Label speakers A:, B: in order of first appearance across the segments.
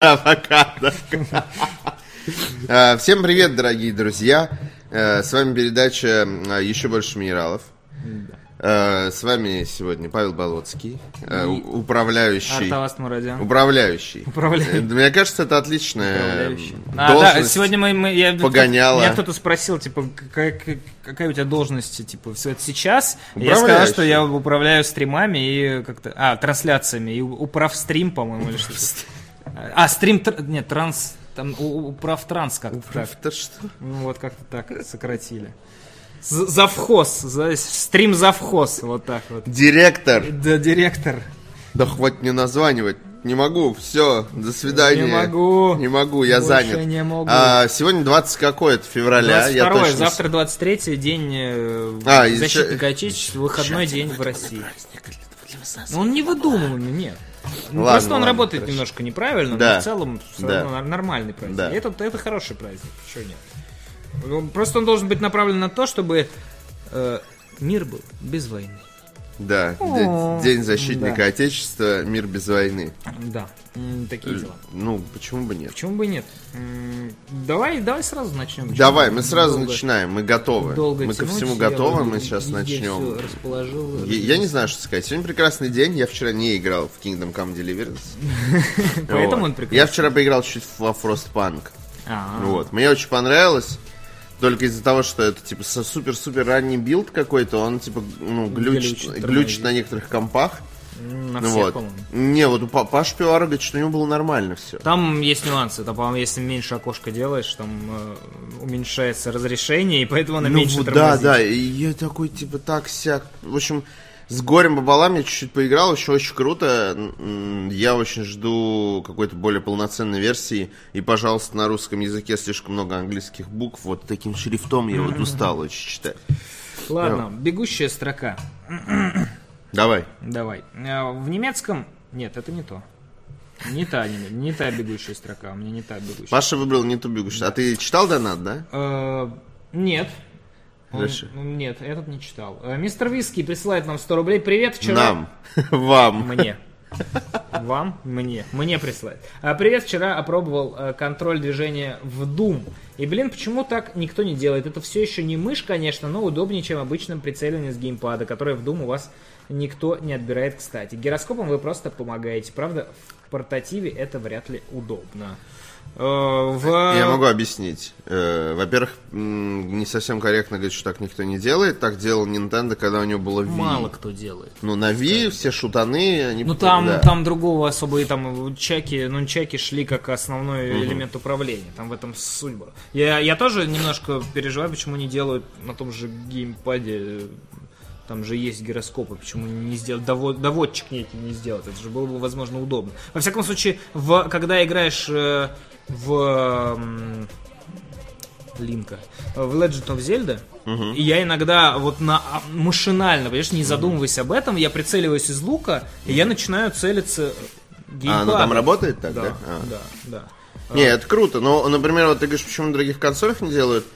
A: Авокадо. А, Всем привет, дорогие друзья. Э, С вами передача «Еще больше минералов». Э, С вами сегодня Павел Болоцкий, э,
B: И
A: управляющий.
B: Артавас Мурадян.
A: Управляющий.
B: Управляющий.
A: Мне кажется, это отличная
B: Управляющий. А, да, сегодня мы, мы- я,
A: погоняла.
B: Меня кто-то спросил, типа, какая, какая у тебя должность, типа, все это сейчас? Я сказал, что я управляю стримами и как-то, а, трансляциями, и управ стрим, по-моему, или что-то. А, стрим, тр- нет, транс, там, управ транс как-то так.
A: Это что?
B: Ну, вот как-то так сократили. Завхоз, за- стрим завхоз, вот так вот.
A: Директор.
B: Да, директор.
A: Да хватит мне названивать. Не могу, все, до свидания.
B: Не могу.
A: Не могу, я
B: Больше
A: занят.
B: не могу.
A: А, сегодня 20 какое-то февраля. я
B: 22
A: точно с-
B: завтра 23 день э,
A: А,
B: защитника
A: еще-
B: Отечества, выходной день в России. Но он не выдумываемый, нет. Ну,
A: Ладно,
B: просто он
A: ладно,
B: работает
A: хорошо.
B: немножко неправильно,
A: Да.
B: но в целом
A: Да.
B: равно нормальный праздник.
A: Да.
B: И Это, это хороший праздник, чего нет. Просто он должен быть направлен на то, чтобы э, мир был без войны.
A: Да,
B: О,
A: де- День защитника
B: да.
A: Отечества, мир без войны.
B: Да, такие дела.
A: Ну, почему бы нет?
B: Почему бы нет? Давай, давай сразу начнем.
A: Давай, мы сразу
B: Долго-
A: начинаем, мы готовы.
B: Долго
A: мы ко всему готовы, мы сейчас начнем.
B: расположил.
A: Я, я не знаю, что сказать. Сегодня прекрасный день. Я вчера не играл в Kingdom Come Deliverance.
B: Поэтому он прекрасный.
A: Я вчера поиграл чуть во Frostpunk.
B: А,
A: Вот. Мне очень понравилось. Только из-за того, что это типа супер-супер ранний билд какой-то, он типа ну, глючит,
B: Глючит,
A: на некоторых компах.
B: На всех,
A: вот.
B: по-моему.
A: Не, вот у Па- Паши Пивара говорит, что у него было нормально все.
B: Там есть нюансы. Там, по-моему, если меньше окошко делаешь, там э, уменьшается разрешение, и поэтому она
A: Ну
B: меньше
A: да,
B: тормозит.
A: да, и я такой, типа, так, сяк. В общем, с горем пополам я чуть-чуть поиграл, еще очень круто. Я очень жду какой-то более полноценной версии. И, пожалуйста, на русском языке слишком много английских букв. Вот таким шрифтом я вот устал очень читать.
B: Ладно, бегущая строка.
A: Давай.
B: Давай. Э, В немецком... Нет, это не то. Не та, не, не та бегущая строка. У меня не та бегущая.
A: Паша выбрал не ту бегущую. А ты читал донат, да?
B: Э, Нет. Он-
A: Дальше.
B: Нет, этот не читал. Э, Мистер Виски присылает нам 100 рублей. Привет, вчера...
A: Нам. Вам.
B: Мне. Вам? Мне. Мне присылает. А, привет, вчера опробовал э, контроль движения в Doom. И, блин, почему так никто не делает? Это все еще не мышь, конечно, но удобнее, чем обычным прицеливание с геймпада, которое в Doom у вас никто не отбирает, кстати. Гироскопом вы просто помогаете. Правда, в портативе это вряд ли удобно. Э, в...
A: Я могу объяснить. Э, Во-первых, не совсем корректно говорить, что так никто не делает. Так делал Nintendo, когда у него было Wii.
B: Мало кто делает.
A: Ну, на Wii все шутаны, они...
B: Ну там,
A: да.
B: там другого особо и там чаки, ну чаки шли как основной элемент управления. Там в этом суть была. Я, я тоже немножко переживаю, почему не делают на том же геймпаде. Там же есть гироскопы, почему не сделать довод, доводчик некий не сделать. Это же было бы, возможно, удобно. Во всяком случае, в, когда играешь э, в Линка. В Legend of Zelda. И я иногда вот на а, машинально, понимаешь, не задумываясь об этом, я прицеливаюсь из лука, и я начинаю целиться
A: А,
B: геймпадом.
A: ну там работает так, да?
B: Да,
A: А.
B: да, да.
A: Не, это круто. Но, например, вот ты говоришь, почему на других консолях не делают.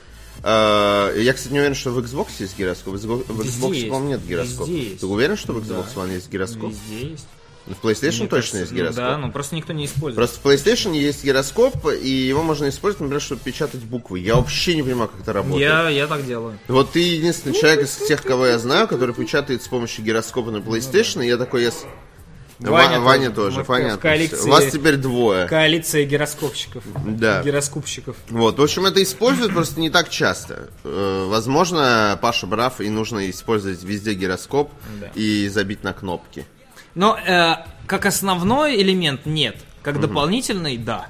A: Э, Я, кстати, не уверен, что в Xbox есть гироскоп. В Xbox, в
B: Везде
A: Xbox,
B: есть.
A: по-моему, нет гироскопа. Ты уверен, что в Xbox
B: Да.
A: One есть гироскоп?
B: Везде есть.
A: В PlayStation
B: Мне
A: точно
B: кажется,
A: есть
B: ну
A: гироскоп.
B: да, ну просто никто не использует.
A: Просто в PlayStation есть гироскоп, и его можно использовать, например, чтобы печатать буквы. Я вообще не понимаю, как это работает.
B: я, я так делаю.
A: Вот ты единственный человек из тех, кого я знаю, который печатает с помощью гироскопа на PlayStation, и я такой, я...
B: Ваня
A: Ва- Ваня
B: тоже.
A: понятно.
B: коалиции-
A: У вас теперь двое.
B: Коалиция гироскопщиков.
A: Да.
B: Гироскопщиков.
A: Вот, в общем, это используют просто не так часто. Э, Возможно, Паша прав, и нужно использовать везде гироскоп
B: Да.
A: и забить на кнопки.
B: Но э, как основной элемент нет. Как дополнительный, да.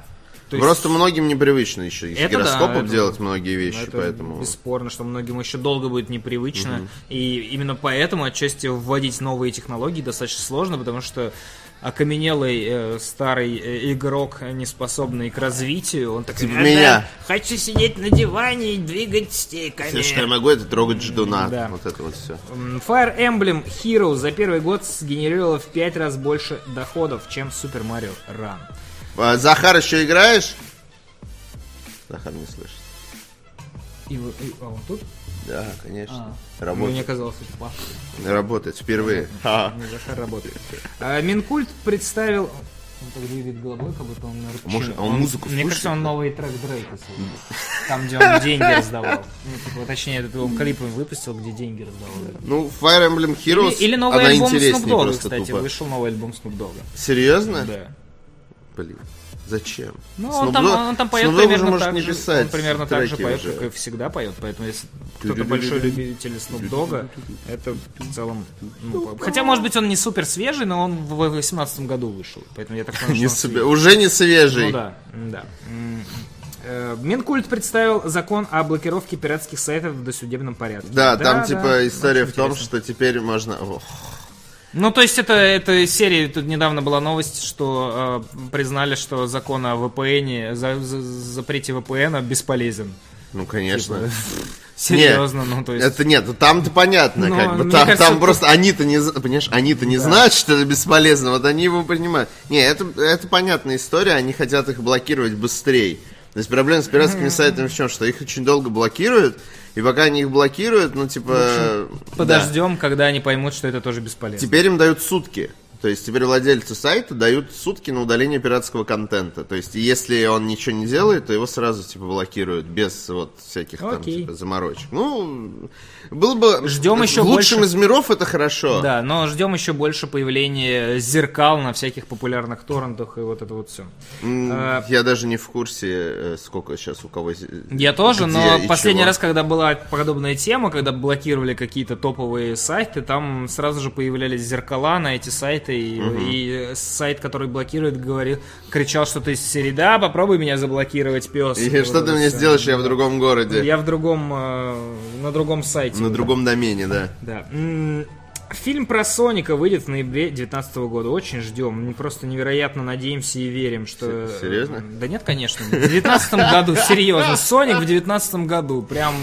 B: То есть-
A: Просто многим непривычно еще из
B: Это да,
A: гироскопом
B: это-
A: делать многие
B: Ну,
A: вещи,
B: это
A: поэтому...
B: бесспорно, что многим еще долго будет непривычно. И именно поэтому отчасти вводить новые технологии достаточно сложно, потому что окаменелый э, старый э, игрок, не способный к развитию, он такой...
A: Типа
B: «А,
A: меня».
B: Хочу сидеть на диване и двигать стиками.
A: Все, что я могу, это трогать ждуна.
B: Да.
A: Вот это вот все.
B: Fire Emblem Heroes за первый год сгенерировала в 5 раз больше доходов, чем Super Mario Run.
A: А, Захар, еще играешь? Захар не слышит.
B: И, и- а он тут?
A: Да, конечно.
B: А. Мне
A: Работает.
B: казалось, это Паша.
A: Работает впервые.
B: Захар работает. А, Минкульт представил... Он так двигает головой, как будто он рычит.
A: Может, а он музыку
B: Мне
A: слушает,
B: кажется, он новый трек Дрейка слушает. Там, где он деньги раздавал. Ну, типа, точнее, этот он клип выпустил, где деньги раздавал.
A: Ну, Fire Emblem Heroes,
B: Или, или новый альбом Snoop Dogg, кстати,
A: тупо.
B: вышел новый альбом Snoop Dogg.
A: Серьезно?
B: Да.
A: Блин, зачем?
B: Ну, он там,
A: Dogg-
B: он там поет
A: Dogg
B: примерно
A: уже
B: так же.
A: писать
B: Он примерно так же поет,
A: уже.
B: как и всегда поет. Поэтому, если кто-то большой любитель Dogg, это в целом... ну, хотя, может быть, он не супер свежий, но он в 2018 году вышел. Поэтому я так понимаю,
A: Не себе- Уже не свежий.
B: Ну да, да. Э, Минкульт представил закон о блокировке пиратских сайтов в досудебном порядке.
A: Да, там
B: да,
A: типа история в том,
B: интересно.
A: что теперь можно... Ох,
B: Ну, то есть это, это серия, тут недавно была новость, что э, признали, что закон о VPN, за, за- запрете VPN бесполезен.
A: Ну, конечно.
B: Типа, Серьезно, ну то есть...
A: Это нет, ну там-то понятно,
B: Ну,
A: как бы. Там,
B: кажется,
A: там просто они-то не, понимаешь, они-то не знают, что это бесполезно, вот они его принимают. Не, это, это понятная история, они хотят их блокировать быстрее. То есть проблема с пиратскими сайтами в чем? Что их очень долго блокируют, и пока они их блокируют, ну типа... да.
B: Подождем, когда они поймут, что это тоже бесполезно.
A: Теперь им дают сутки. То есть теперь владельцу сайта дают сутки на удаление пиратского контента. То есть если он ничего не делает, то его сразу типа блокируют без вот всяких там
B: Окей.
A: типа, заморочек. Ну, было бы...
B: Ждем еще
A: лучшем
B: больше.
A: из миров это хорошо.
B: Да, но ждем еще больше появления зеркал на всяких популярных торрентах и вот это вот все. А-
A: Я даже не в курсе, э, сколько сейчас у кого...
B: Я тоже,
A: где
B: но последний
A: чего.
B: раз, когда была подобная тема, когда блокировали какие-то топовые сайты, там сразу же появлялись зеркала на эти сайты, и, и сайт, который блокирует, говорил, кричал что-то из серии, да, попробуй меня заблокировать, пес.
A: И
B: Вот
A: что ты мне
B: всё.
A: сделаешь, я в другом городе.
B: Я в другом, э, на другом сайте.
A: На другом домене, да.
B: Да. Фильм про Соника выйдет в ноябре 2019 года. Очень ждем. Мы просто невероятно надеемся и верим, что...
A: Се- серьезно?
B: Да нет, конечно. В 2019 году, серьезно. Соник в 2019 году. Прям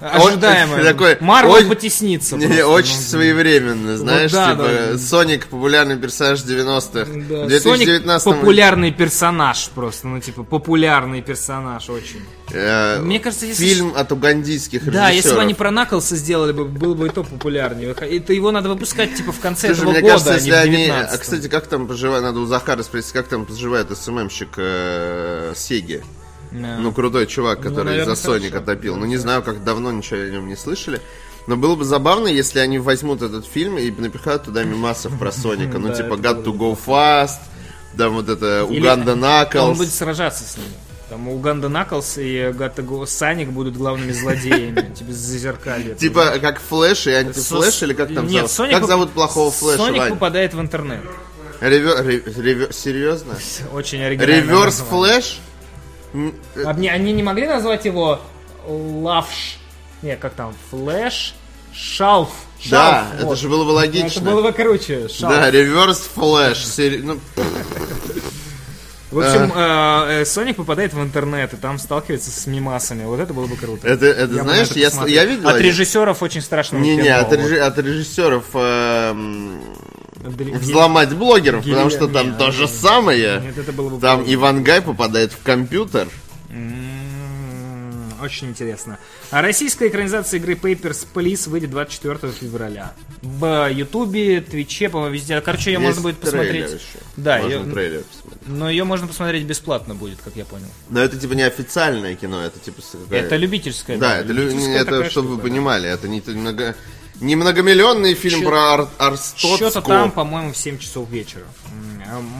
B: э, ожидаемо. Марвел потеснится.
A: Очень своевременно, знаешь, типа. Соник популярный персонаж 90-х.
B: Да, Соник
A: 2019
B: популярный персонаж просто, ну типа популярный персонаж очень.
A: э,
B: Мне кажется, если
A: фильм от угандийских
B: Да, если бы
A: режиссеров.
B: они про Наклса сделали бы, было бы и то популярнее. Это его надо выпускать типа в конце
A: Слушай,
B: этого
A: мне
B: года,
A: кажется,
B: а
A: если
B: не в
A: они...
B: 19
A: А, кстати, как там поживает, надо у Захара спросить, как там поживает СММщик э, Сеги.
B: Да.
A: Ну, крутой чувак, который
B: наверное,
A: за Соника
B: хорошо.
A: Ну, не знаю, как давно ничего о нем не слышали. Но было бы забавно, если они возьмут этот фильм и напихают туда мемасов про Соника. Ну, типа God to go fast, там вот это Уганда
B: Он
A: Knuckles.
B: будет сражаться с ними. Там Уганда Knuckles и Gotta Sanic будут главными злодеями. Типа зазеркалье.
A: Типа как Флэш и антифлэш, или как там
B: Нет,
A: зовут?
B: Соник
A: Как зовут плохого Флэша,
B: Соник попадает в интернет.
A: Rever- re- rever- Серьезно?
B: Очень оригинально.
A: Реверс Флэш? М, э,
B: Они, они не могли назвать его Лавш? Не, как там? Флэш? Шалф.
A: Да, это же было бы логично.
B: Это было бы круче. Шалф.
A: Да, reverse flash. Ну,
B: В общем, э, э, Соник попадает в интернет и там сталкивается с мемасами. Вот это было бы круто.
A: это, это
B: Я
A: знаешь,
B: это
A: я,
B: посмотрел.
A: я видел...
B: От
A: один-
B: режиссеров очень страшного
A: Не-не,
B: кино,
A: от, реж- от режиссеров
B: Дри-
A: взломать блогеров,
B: Гилья-
A: потому что там
B: не,
A: то же
B: нет,
A: самое.
B: Нет, это было бы
A: Там. Иван Гай попадает в компьютер.
B: М, Очень интересно. А российская экранизация игры Papers, Please выйдет 24 февраля. В Ютубе, Твиче, по-моему, везде. Короче, ее
A: Есть
B: можно будет посмотреть.
A: еще.
B: Да,
A: Можно
B: её-
A: трейлер.
B: Но ее можно посмотреть бесплатно будет, как я понял.
A: Но это типа не официальное кино, это типа... какая-
B: Это любительское.
A: Да, это, лю-
B: любительская
A: это чтобы вы
B: штука, да.
A: понимали, это не, много, не многомиллионный фильм
B: Чё-
A: про Ар- Арстоцку.
B: Что-то там, по-моему, в 7 часов вечера.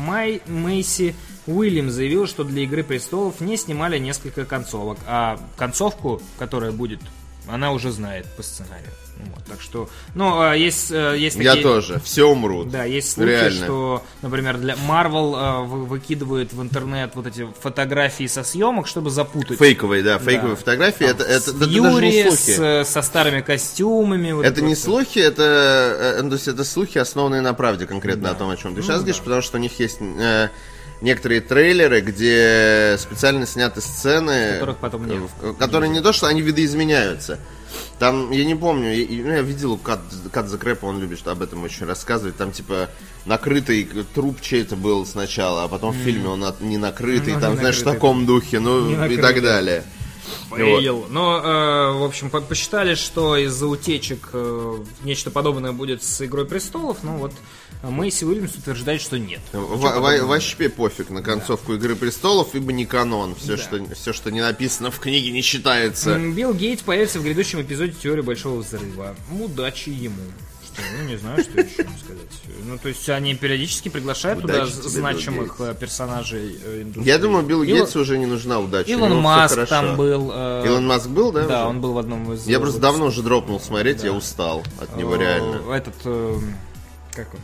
B: Май Мэйси Уильям заявил, что для «Игры престолов» не снимали несколько концовок, а концовку, которая будет, она уже знает по сценарию. Вот, так что, ну, а есть, э, есть
A: Я
B: такие-
A: тоже, все умрут.
B: Да, есть слухи,
A: Реально.
B: что, например, для Marvel э, вы- выкидывают в интернет вот эти фотографии со съемок, чтобы запутать.
A: Фейковые, да, фейковые
B: Да.
A: фотографии, это, это,
B: С
A: это даже
B: Фьюри,
A: не слухи.
B: с, э, со старыми костюмами. вот
A: Это не
B: вот
A: слухи, это, то есть это слухи, основанные на правде конкретно о том, о чем ты сейчас говоришь, потому что у них есть э, некоторые трейлеры, где специально сняты сцены,
B: Которых потом нет.
A: которые не то, что они видоизменяются. Там, я не помню, и, ну, я видел Кат, Кат Crap, он любит об этом очень рассказывать. Там, типа, накрытый труп чей-то был сначала, а потом в фильме он от- не накрытый,
B: Ну,
A: там,
B: не
A: знаешь, в
B: накрытый,
A: таком духе, ну,
B: Не
A: и
B: накрытый.
A: так далее.
B: Фейл. Но, э, в общем, по- посчитали, что из-за утечек э, нечто подобное будет с Игрой престолов. Ну вот, Мэйси Уильямс утверждает, что нет.
A: Во- во- Вообще пофиг на концовку Игры престолов, ибо не канон. Все, что, все, что не написано в книге, не считается.
B: Билл Гейтс появится в грядущем эпизоде теории Большого Взрыва. Удачи ему. Ну, не знаю, что еще сказать. Ну, то есть они периодически приглашают туда значимых
A: Билл
B: э, персонажей э, индустрии.
A: Я думаю, Биллу
B: Илон-
A: Гейтсу уже не нужна удача.
B: Илон Маск там был. э,
A: Илон Маск был, да?
B: Да, он был в одном из...
A: Я просто давно уже дропнул смотреть, я устал от него реально.
B: Этот, как он,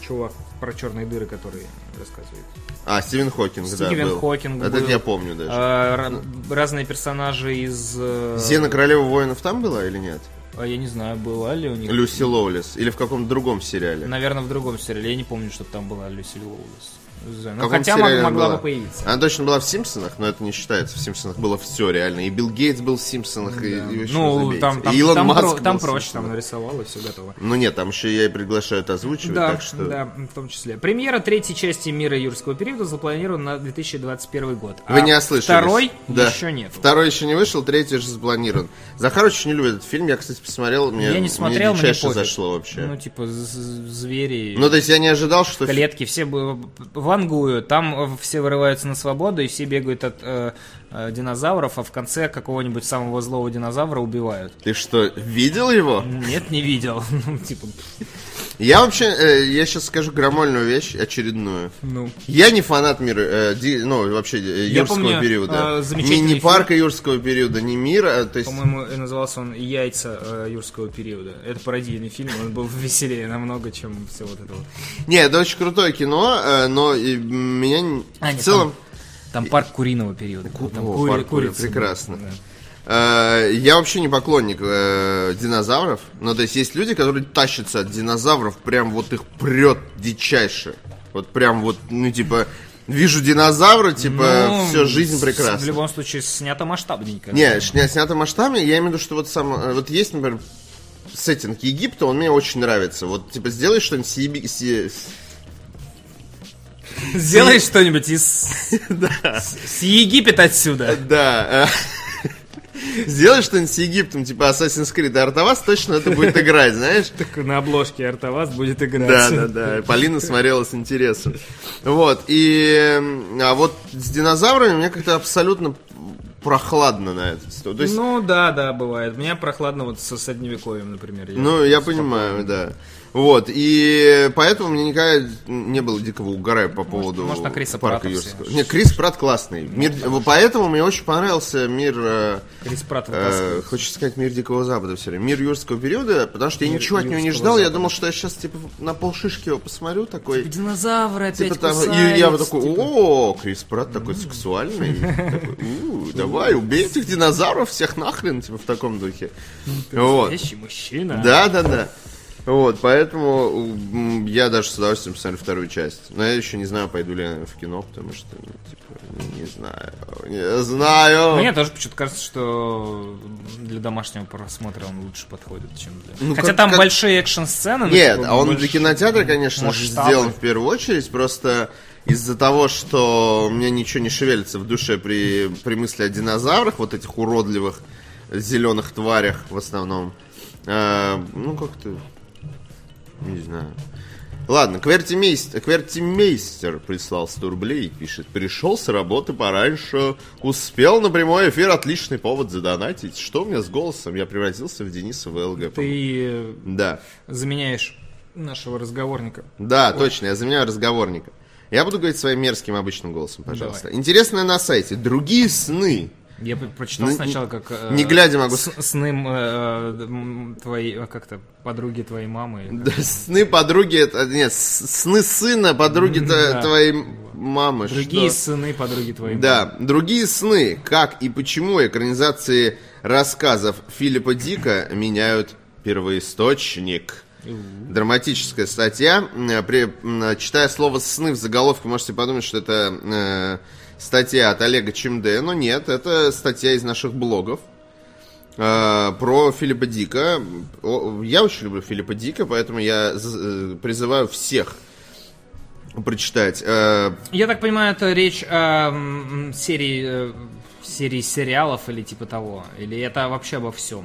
B: чувак про черные дыры, который рассказывает.
A: А, Стивен Хокинг, да,
B: Стивен. Хокинг
A: Это
B: был.
A: я помню даже.
B: Э, ра- разные персонажи из...
A: Зена Королева воинов там была или нет?
B: А я не знаю, была ли у них...
A: Люси Лоулис. Или в каком-то другом сериале?
B: Наверное, в другом сериале. Я не помню, чтобы там была Люси Лоулис.
A: В
B: Ну, хотя
A: сериале
B: могла
A: была?
B: бы появиться.
A: Она точно была в Симпсонах, но это не считается. В Симпсонах было все реально. И Билл Гейтс был в Симпсонах, и, и вообще
B: Ну,
A: забейте.
B: там, там,
A: И Илон
B: там,
A: Маск
B: про- там
A: в
B: проще, там нарисовал и все готово.
A: Ну нет, там еще я и приглашают озвучивать,
B: Да,
A: так что...
B: да, в том числе. Премьера третьей части «Мира юрского периода» запланирована на 2021 год.
A: Вы
B: а
A: не ослышались.
B: Второй
A: Да.
B: еще нет.
A: Второй еще не вышел, третий же запланирован. Захар очень не любит этот фильм. Я, кстати, посмотрел. Мне,
B: Я не смотрел,
A: мне
B: мне
A: зашло вообще.
B: Ну, типа, звери,
A: Ну, то есть я не ожидал, что...
B: клетки, все бы- вангуют, там все вырываются на свободу, и все бегают от э, э, динозавров, а в конце какого-нибудь самого злого динозавра убивают.
A: Ты что, видел его?
B: Нет, не видел. Ну, типа,
A: Я вообще, э, я сейчас скажу громольную вещь, очередную.
B: ну...
A: Я не фанат мира, э, ди- ну, вообще э,
B: Я
A: юрского
B: помню,
A: периода.
B: э,
A: не
B: фильм.
A: парка юрского периода, не мира, то есть...
B: По-моему, назывался он «Яйца э, юрского периода». Это пародийный фильм, он был веселее намного, чем все вот это вот.
A: Не, это очень крутое кино, э, но и меня
B: А,
A: в
B: нет,
A: целом...
B: Там парк куриного периода. был, Там
A: О,
B: кури-
A: парк кури-
B: курицы
A: прекрасно.
B: да.
A: Э, Я вообще не поклонник э, динозавров. Ну, то есть есть люди, которые тащатся от динозавров, прям вот их прет дичайше. Вот прям вот, ну, типа, вижу динозавра, типа,
B: Ну,
A: все, жизнь прекрасна.
B: В любом случае, снято масштабненько.
A: Не, шня- снято масштабами, я имею в виду, что вот сам, э, вот есть, например, сеттинг Египта, он мне очень нравится. Вот, типа, сделай что-нибудь с, Еби- с-
B: Сделай что-нибудь из... с- Египет отсюда.
A: Да. Сделай что-нибудь с Египтом, типа Assassin's Creed, а Артавас точно это будет играть, знаешь?
B: Так на обложке Артавас будет играть.
A: Да, да, да. Полина смотрела с интересом. Вот. И а вот с динозаврами мне как-то абсолютно прохладно на это. То есть, ну,
B: да, да, бывает. Меня прохладно вот со средневековьем, например. Я
A: Ну, я понимаю, да. Вот, и поэтому мне никогда не было дикого угора по поводу
B: может, на Криса
A: парка
B: Пратта
A: Юрского.
B: все.
A: Нет, Крис Прат классный. Мир, поэтому мне очень понравился мир, э,
B: Крис Пратт
A: э, хочется сказать, мир Дикого Запада все время. Мир юрского периода, потому что я
B: Мир
A: ничего от него не ждал. Я
B: Запада.
A: думал, что я сейчас типа на полшишки его посмотрю, такой.
B: Динозавры опять
A: Типа там,
B: кусаются,
A: и я вот такой,
B: типа.
A: о, Крис Пратт такой сексуальный. Такой, «У, Давай, убей этих динозавров всех нахрен, типа в таком духе. Вот.
B: Настоящий мужчина.
A: Да, да, да. Вот, поэтому я даже с удовольствием посмотрю вторую часть. Но я еще не знаю, пойду ли я в кино, потому что, ну, типа, не знаю. Не знаю.
B: Мне тоже почему-то кажется, что для домашнего просмотра он лучше подходит, чем для...
A: Ну,
B: Хотя
A: как-
B: там
A: как-
B: большие экшн-сцены.
A: Нет,
B: типа,
A: а он
B: больше
A: для кинотеатра, конечно же, сделан в первую очередь. Просто из-за того, что у меня ничего не шевелится в душе при, при мысли о динозаврах, вот этих уродливых зеленых тварях в основном. А, ну, как-то... Не знаю. Ладно, Квертимейстер, Квертимейстер прислал 100 рублей и пишет. Пришел с работы пораньше, успел на прямой эфир, отличный повод задонатить. Что у меня с голосом? Я превратился в Дениса ВЛГ.
B: Ты э,
A: Да.
B: заменяешь нашего разговорника.
A: Да, точно, я заменяю разговорника. Я буду говорить своим мерзким обычным голосом, пожалуйста.
B: Давай.
A: Интересное на сайте. Другие сны.
B: Я прочитал
A: Ну,
B: сначала, как... э,
A: не глядя могу
B: с- Сны э, твоей, а как-то, подруги твоей мамы.
A: Да, сны подруги, это, нет, сны сына подруги
B: Да.
A: твоей мамы.
B: Другие
A: что?
B: сыны подруги твоей мамы.
A: Да, другие сны. Как и почему экранизации рассказов Филиппа Дика меняют первоисточник. Драматическая статья. Э, При, читая слово «сны» в заголовке, можете подумать, что это э, статья от Олега Чемде, но нет, это статья из наших блогов э, про Филиппа Дика. Я очень люблю Филиппа Дика, поэтому я э, призываю всех прочитать. Э,
B: Я так понимаю, это речь о серии серии сериалов или типа того? Или это вообще обо всем?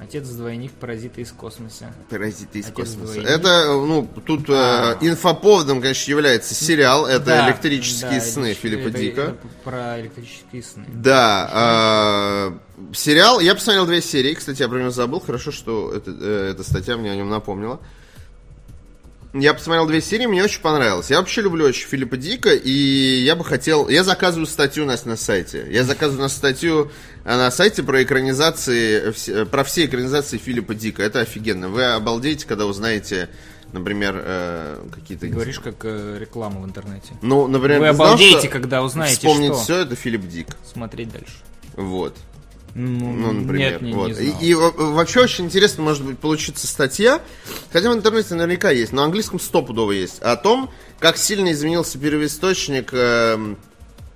B: Отец-двойник, паразиты из космоса.
A: Паразиты из
B: Отец
A: космоса.
B: двойник.
A: Это, ну, тут
B: А.
A: э, инфоповодом, конечно, является сериал. Это
B: Да,
A: электрические
B: да,
A: сны Филиппа
B: это-
A: Дика.
B: это Про электрические сны.
A: Да, э, сериал. Я посмотрел две серии, кстати, я про него забыл. Хорошо, что это, э, эта статья мне о нем напомнила. Я посмотрел две серии, мне очень понравилось. Я вообще люблю очень Филиппа Дика, и я бы хотел... Я заказываю статью у нас на сайте. Я заказываю на статью э, на сайте про экранизации, вс- э, про все экранизации Филиппа Дика. Это офигенно. Вы обалдеете, когда узнаете, например, э, какие-то...
B: Ты говоришь как э, реклама в интернете.
A: Ну, например,
B: Вы
A: знал,
B: обалдеете,
A: что
B: когда узнаете,
A: Вспомнить
B: что.
A: все, это Филипп Дик.
B: Смотреть дальше.
A: Вот.
B: Ну,
A: Ну, например.
B: нет, не,
A: вот.
B: не
A: и,
B: знал.
A: и во- вообще очень интересно, может быть, получится статья, хотя в интернете наверняка есть, но на английском стопудово есть, о том, как сильно изменился первоисточник эм,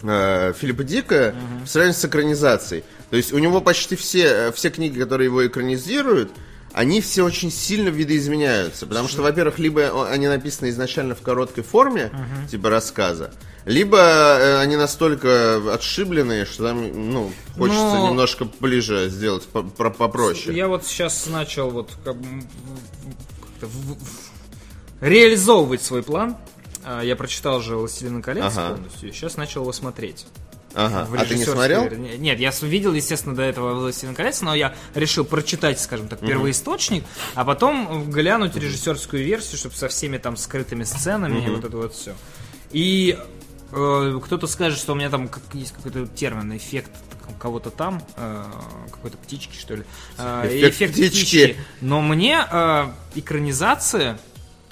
A: э, Филиппа Дика в сравнении с экранизацией. То есть у него почти все, э, все книги, которые его экранизируют, они все очень сильно видоизменяются. Потому что, во-первых, либо они написаны изначально в короткой форме, типа рассказа, либо э, они настолько отшибленные, что там, ну, хочется
B: Но-
A: немножко ближе сделать по- про- попроще.
B: Я вот сейчас начал вот как реализовывать свой план. А, Я прочитал же «Властелина колец»
A: Ага.
B: полностью, и сейчас начал его смотреть.
A: Ага. А ты не смотрел?
B: Нет, я видел, естественно, до этого «Властелин колец», но я решил прочитать, скажем так, первоисточник, а потом глянуть режиссерскую версию, чтобы со всеми там скрытыми сценами и вот это вот все. И э, кто-то скажет, что у меня там как- есть какой-то термин, эффект кого-то там, э, какой-то птички, что ли. Э,
A: Эффект птички.
B: Но мне э, экранизация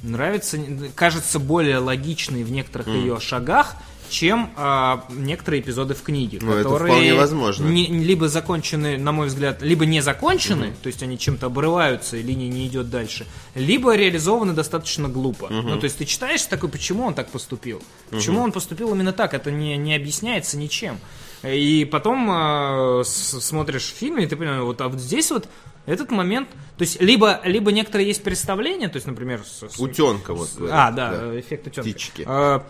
B: нравится, кажется более логичной в некоторых ее шагах, чем а, некоторые эпизоды в книге,
A: Ну, это
B: которые
A: вполне возможно.
B: не- либо закончены, на мой взгляд, либо не закончены, то есть они чем-то обрываются и линия не идет дальше, либо реализованы достаточно глупо. Ну, то есть ты читаешь такой, почему он так поступил? Почему он поступил именно так? Это не, не объясняется ничем. И потом э, с- смотришь фильм, и ты понимаешь, вот, а вот здесь вот этот момент, то есть либо, либо некоторые есть представления, то есть, например, с- с-
A: Утенка вот.
B: а, да, эффект утенка.
A: Птички.
B: А, э,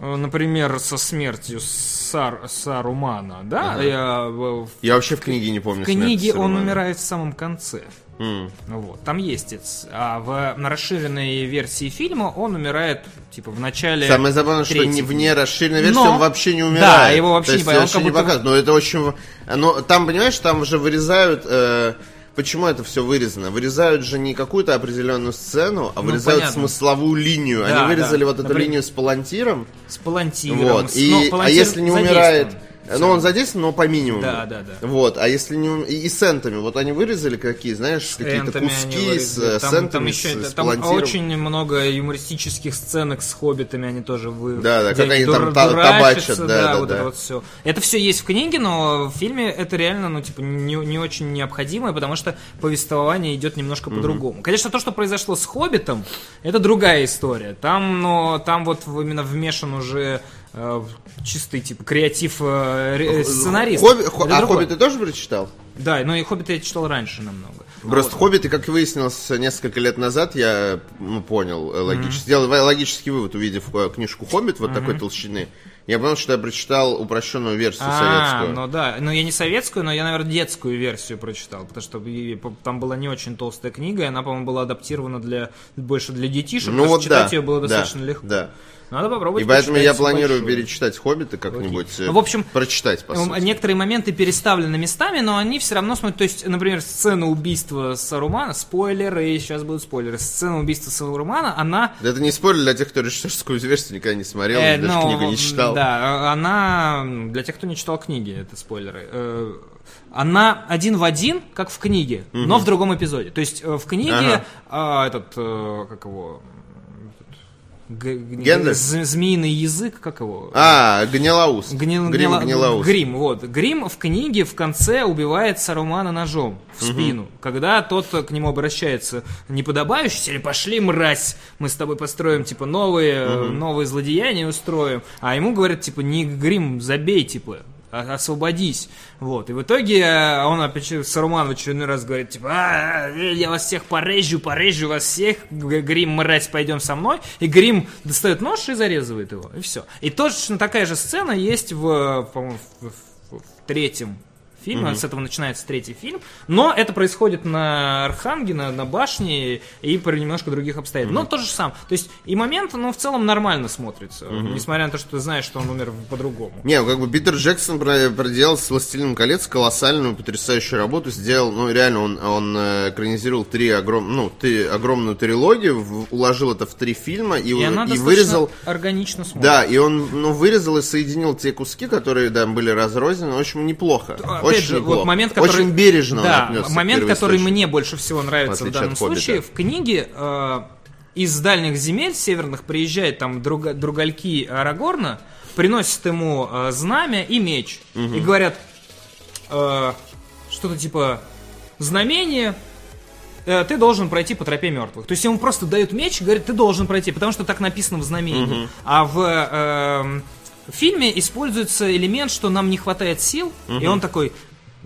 B: например, со смертью Сар, Сарумана, да? Я, в
A: Я вообще в книге не помню
B: в книге он умирает в самом конце.
A: М.
B: Вот, там есть это. А в, на расширенной версии фильма он умирает, типа, в начале...
A: Самое забавное, что не, вне расширенной версии
B: Но-
A: он вообще не умирает.
B: Да, его вообще
A: То
B: не
A: есть вообще не
B: будто-
A: показывает. Но это очень... Но там, понимаешь, там же вырезают... э, Почему это все вырезано? Вырезают же не какую-то определенную сцену, а вырезают
B: Ну, понятно.
A: смысловую линию.
B: Да,
A: Они вырезали
B: да.
A: вот эту
B: Например,
A: линию с палантиром.
B: С палантиром.
A: Вот. И,
B: но
A: а
B: палантир
A: если не умирает...
B: Всё.
A: Ну, он задействован, но по минимуму.
B: Да, да, да.
A: Вот, а если не... И, и с энтами. Вот они вырезали какие, знаешь, какие-то куски с,
B: вырезали.
A: э, с
B: там, там еще,
A: с,
B: там очень много юмористических сценок с хоббитами они тоже вы.
A: Да, да, как они там
B: дур-
A: та-
B: дурачатся,
A: табачат, да, да,
B: вот
A: да.
B: это вот все. Это все есть в книге, но в фильме это реально, ну, типа, не, не очень необходимо, потому что повествование идет немножко по-другому. Конечно, то, что произошло с Хоббитом, это другая история. Там, но там вот именно вмешан уже чистый, типа, креатив э, ре- сценарист.
A: Хобби- хо- а
B: другое.
A: Хоббит ты тоже прочитал?
B: Да, но и Хоббита я читал раньше намного.
A: Просто
B: Вот.
A: Хоббиты, как выяснилось несколько лет назад, я ну, понял э, логически, сделал э, логический вывод, увидев э, книжку Хоббит вот такой толщины. Я понял, что я прочитал упрощенную версию
B: А,
A: советскую.
B: ну да, ну я не советскую, но я, наверное, детскую версию прочитал, потому что и там была не очень толстая книга, и она, по-моему, была адаптирована для больше для детишек,
A: Ну вот
B: что читать
A: да,
B: ее было
A: да,
B: достаточно легко.
A: Да.
B: Надо попробовать.
A: И поэтому я планирую
B: большую.
A: перечитать Хоббита как-нибудь. э,
B: В общем,
A: прочитать, по
B: М,
A: сути.
B: Некоторые моменты переставлены местами, но они все равно смотрят. То есть, например, сцена убийства Сарумана, спойлеры, сейчас будут спойлеры. Сцена убийства Сарумана, она
A: Да это не спойлер для тех, кто режиссерскую версию никогда не смотрел,
B: Э,
A: даже
B: ну,
A: книгу не читал.
B: Да, она для тех, кто не читал книги, это спойлеры. э, Она один в один, как в книге, но в другом эпизоде. То есть э, в книге а, этот, э, как его, г-
A: Гендель?
B: змеиный язык, как его?
A: А, Гнилаус.
B: Гнил-
A: Грим
B: гнила-
A: Гнилаус.
B: Грим, вот. Грим в книге в конце убивает Сарумана ножом в спину. Когда тот к нему обращается неподобающе, или пошли, мразь, мы с тобой построим, типа, новые, э, новые злодеяния устроим. А ему говорят, типа, не Грим, забей, типа, освободись. Вот. И в итоге э, он опять Саруман в очередной раз говорит, типа, «А, я вас всех порежу, порежу вас всех, Грим, мразь, пойдем со мной. И Грим достает нож и зарезывает его, и все. И точно такая же сцена есть в, по-моему, в, в, в третьем фильме, с этого начинается третий фильм, но это происходит на Арханге, на, на башне и при немножко других обстоятельствах. Но то же самое. То есть и момент, ну, в целом нормально смотрится, несмотря на то, что ты знаешь, что он умер по-другому.
A: Не, ну, как бы Питер Джексон про- проделал с «Властелином колец» колоссальную, потрясающую работу. Сделал, ну, реально, он, он э, экранизировал три, огром, ну, три, огромную трилогию, в- уложил это в три фильма и,
B: И она
A: и вырезал...
B: органично смотрится.
A: Да, и он ну, вырезал и соединил те куски, которые да, были разрознены, очень неплохо.
B: Опять
A: очень
B: же, вот момент, который...
A: Очень бережно
B: да, момент, который мне больше всего нравится
A: В
B: в, данном случае. В книге э, из дальних земель северных приезжает там друга, другальки Арагорна, приносят ему э, знамя и меч. И говорят э, что-то типа знамение, э, ты должен пройти по тропе мертвых. То есть ему просто дают меч и говорят, ты должен пройти, потому что так написано в знамении. А в эм, фильме используется элемент, что нам не хватает сил, и он такой,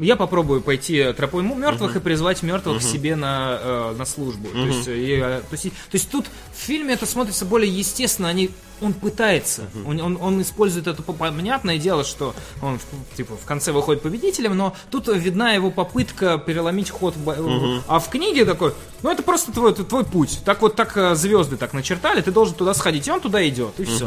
B: я попробую пойти тропой му- мертвых и призвать мертвых к себе на, э, на службу. То, есть, э, и, э, то, есть, то есть тут в фильме это смотрится более естественно, они, он пытается, он, он, он использует это, по- понятное дело, что он типа, в конце выходит победителем, но тут видна его попытка переломить ход, бо- а в книге такой, ну это просто твой, твой путь, так вот так э, звезды так начертали, ты должен туда сходить, и он туда идет, и все.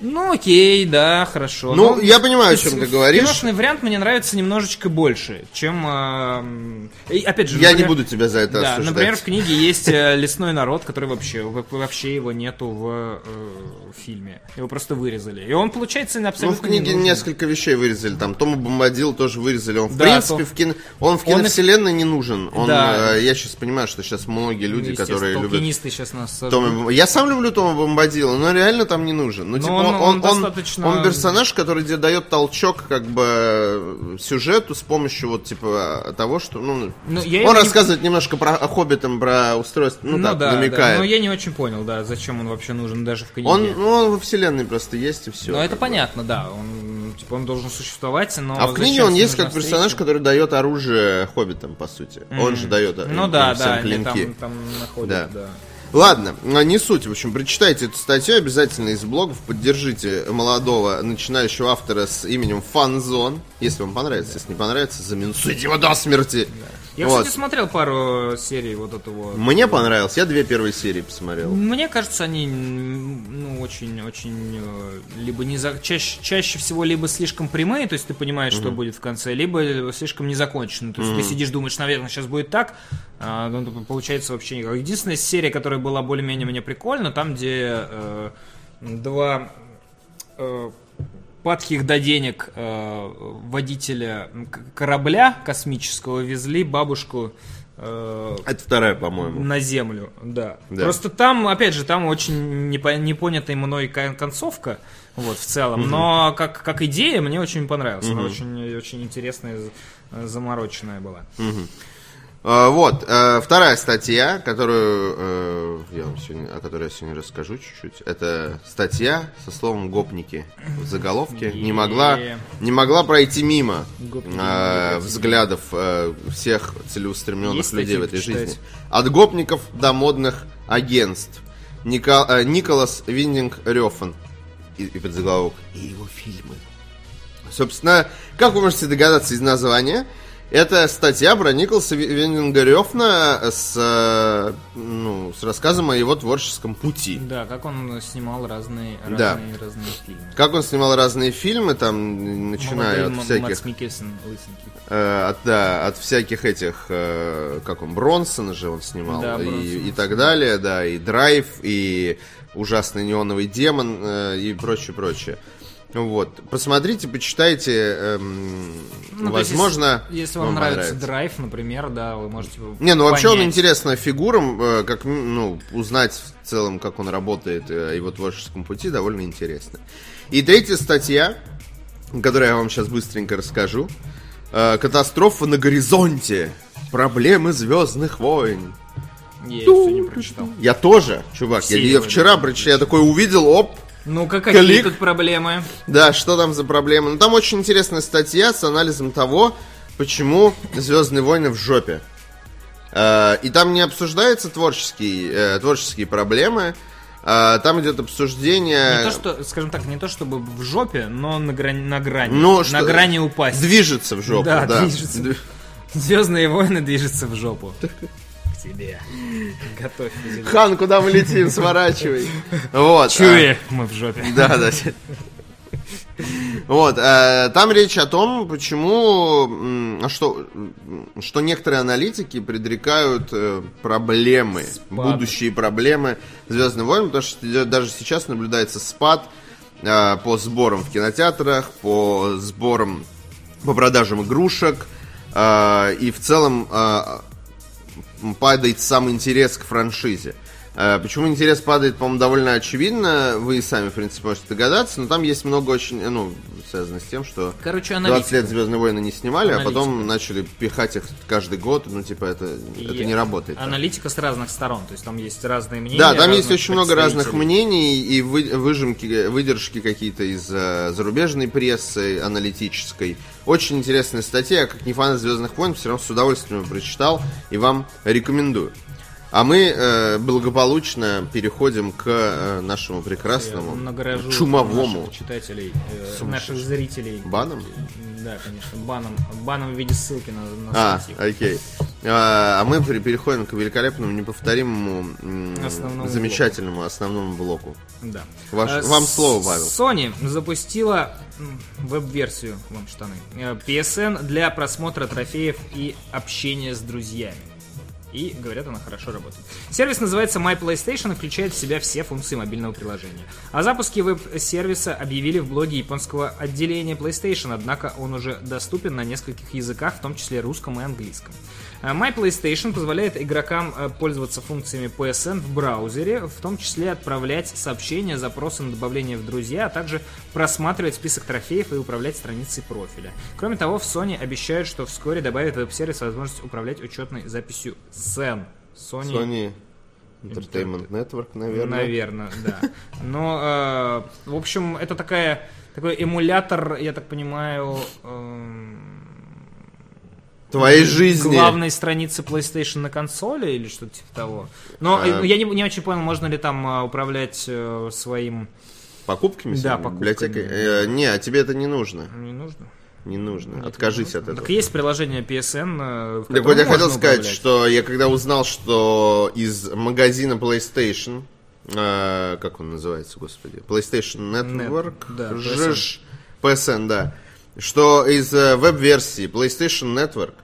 B: Ну окей, да, хорошо.
A: Ну,
B: Но-
A: я понимаю, о чем ты говоришь.
B: Киношный вариант мне нравится немножечко больше, чем... и опять же,
A: Я не
B: например-
A: буду тебя за это
B: да,
A: осуждать.
B: например, в книге есть э, лесной народ, который вообще во- вообще его нету в э, фильме. Его просто вырезали. И он получается
A: Ну,
B: абсолютно
A: в книге
B: не
A: несколько вещей вырезали. Там Тома Бомбадил тоже вырезали. Он, в
B: Да,
A: принципе,
B: то-
A: в кино... он в
B: Он
A: киновселенной не нужен. Он,
B: Да.
A: э, я сейчас понимаю, что сейчас многие люди,
B: Ну,
A: которые любят
B: сейчас нас.
A: Тома Я сам люблю Тома Бомбадила, но реально там не нужен. Ну,
B: Но
A: типа,
B: он-
A: он,
B: он
A: он,
B: достаточно-
A: он персонаж, который дает толчок, как бы, сюжету с помощью вот, типа, того, что, ну,
B: Ну, я
A: он
B: его не-
A: рассказывает немножко про о Хоббитам, про устройство, ну, так,
B: да,
A: намекает.
B: да. Но я не очень понял, да, зачем он вообще нужен даже в книге.
A: Он, ну, он во вселенной просто есть, и все.
B: Ну, это понятно, да. Он, типа, он должен существовать, но...
A: А в книге он есть как
B: нужна
A: персонаж,
B: встреча?
A: который дает оружие хоббитам, по сути. Он же дает э,
B: Ну да, да,
A: клинки.
B: там, там находят,
A: Да.
B: да.
A: Ладно, а не суть. В общем, прочитайте эту статью обязательно из блогов. Поддержите молодого начинающего автора с именем Фанзон. Если вам понравится. Если не понравится, заминусуйте его до смерти.
B: Я,
A: Вот.
B: кстати, смотрел пару серий вот этого...
A: Мне понравилось. Я две первые серии посмотрел.
B: Мне кажется, они ну, очень, очень э, либо не за... чаще, чаще всего либо слишком прямые, то есть ты понимаешь, что будет в конце, либо слишком незаконченные. То есть ты сидишь, думаешь, наверное, сейчас будет так, а ну, получается вообще никак. Единственная серия, которая была более-менее мне прикольна, там, где э, два э, падких до денег э, водителя корабля космического везли бабушку э,
A: Это вторая, по-моему.
B: на землю, да.
A: Да.
B: Просто там, опять же, там очень непо- непонятая мной кон- концовка, вот, в целом. Но как, как идея мне очень понравилась. Она очень, очень интересная, замороченная была.
A: А, Вот, э, вторая статья, которую э, я вам сегодня, о которой я сегодня расскажу чуть-чуть. Это статья со словом «гопники» в заголовке. Не могла, не могла пройти мимо э, взглядов э, всех целеустремленных людей в этой жизни. От гопников до модных агентств. Э, Николас Виндинг Рёфан. И, и подзаголовок. И его фильмы. Собственно, как вы можете догадаться из названия, это статья про Николаса Ви- Виндинга Рёфна с, э, ну, с рассказом о его творческом пути.
B: Да, как он снимал разные, разные,
A: Да.
B: разные фильмы.
A: Как он снимал разные фильмы, там, начиная
B: Молодой
A: от всяких...
B: Мадс Миккельсон, лысенький.
A: Э, от, да, от всяких этих, э, как он, Бронсона же он снимал,
B: Да, Бронсон
A: и, и так далее, да, и Драйв, и Ужасный неоновый демон, э, и прочее, прочее. Вот. Посмотрите, почитайте, эм,
B: Ну, то есть,
A: возможно,
B: если, если вам, нравится
A: понравится.
B: драйв, например, да, вы можете
A: Не, ну вообще он
B: понять.
A: интересная фигура, э, как, ну, узнать в целом, как он работает, э, его творческом пути, довольно интересно. И третья статья, которую я вам сейчас быстренько расскажу. Э, Катастрофа на горизонте. Проблемы Звездных войн.
B: Я все не прочитал.
A: Я тоже, чувак. Я
B: Все
A: ее
B: его,
A: вчера прочитал, я такой увидел, оп,
B: Ну-ка, какие
A: Клик.
B: тут проблемы?
A: Да, что там за проблемы? Ну, там очень интересная статья с анализом того, почему Звездные войны в жопе. Э, И там не обсуждаются творческие, э, творческие проблемы, А, Там идет обсуждение...
B: Не то, что, скажем так, не то чтобы в жопе, но на грани, на грани,
A: Ну,
B: на
A: что-
B: грани упасть.
A: Движется в жопу,
B: Да,
A: да.
B: движется.
A: Дв-
B: Звездные войны движется в жопу. Тебе. Готовь.
A: Хан, куда мы летим? Сворачивай. Вот. а,
B: Чули, мы в жопе.
A: Да, да. Вот, э, там речь о том, почему, а что, что некоторые аналитики предрекают э, проблемы, будущие проблемы Звездным войн, потому что даже сейчас наблюдается спад э, по сборам в кинотеатрах, по сборам, по продажам игрушек, э, и в целом э, падает сам интерес к франшизе. Э, Почему интерес падает, по-моему, довольно очевидно. Вы сами, в принципе, можете догадаться. Но там есть много очень, э, ну, связано с тем, что
B: Короче,
A: 20
B: аналитика.
A: лет Звездные войны не снимали, а потом
B: Аналитика.
A: начали пихать их каждый год. Ну, типа, это, это
B: И
A: не работает. так.
B: Аналитика с разных сторон, то есть там есть разные мнения.
A: Да, там есть очень много разных мнений и вы- выжимки, выдержки какие-то из э, зарубежной прессы аналитической. Очень интересная статья, я как не фанат Звездных войн, все равно с удовольствием прочитал и вам рекомендую. А мы э, благополучно переходим к э, нашему прекрасному чумовому
B: наших читателей, э, наших зрителей.
A: баном.
B: Да, конечно, баном, баном в виде ссылки на, на
A: А,
B: статью.
A: окей. А, а мы пере- переходим к великолепному, неповторимому,
B: Основному
A: замечательному основному блоку.
B: Да.
A: Ваш-
B: Э,
A: вам слово, Павел.
B: Sony запустила веб-версию, вам штаны, э, PSN для просмотра трофеев и общения с друзьями. И, говорят, она хорошо работает. Сервис называется My PlayStation и включает в себя все функции мобильного приложения. О запуске веб-сервиса объявили в блоге японского отделения PlayStation, однако он уже доступен на нескольких языках, в том числе русском и английском. А My PlayStation позволяет игрокам э, пользоваться функциями PSN в браузере, в том числе отправлять сообщения, запросы на добавление в друзья, а также просматривать список трофеев и управлять страницей профиля. Кроме того, в Sony обещают, что вскоре добавят веб-сервис возможность управлять учетной записью SEN. Sony,
A: Sony Entertainment Network, наверное.
B: Наверное, да. Но, э, в общем, это такая такой эмулятор, я так понимаю, эм,
A: Твоей жизни.
B: главной страницы PlayStation на консоли или что-то типа того. Но
A: А.
B: э, я не, не очень понял, можно ли там э, управлять э, своим...
A: Покупками?
B: Да, покупками.
A: Библиотекой? Э, не, а тебе это не нужно.
B: Не нужно?
A: Не нужно. Откажись от этого.
B: Так есть приложение PSN, в
A: Так вот, я хотел сказать,
B: управлять.
A: что я когда узнал, что из магазина PlayStation, э, как он называется, господи, PlayStation Network,
B: Нет, да,
A: ЖЖ, PSN, да, что из э, веб-версии PlayStation Network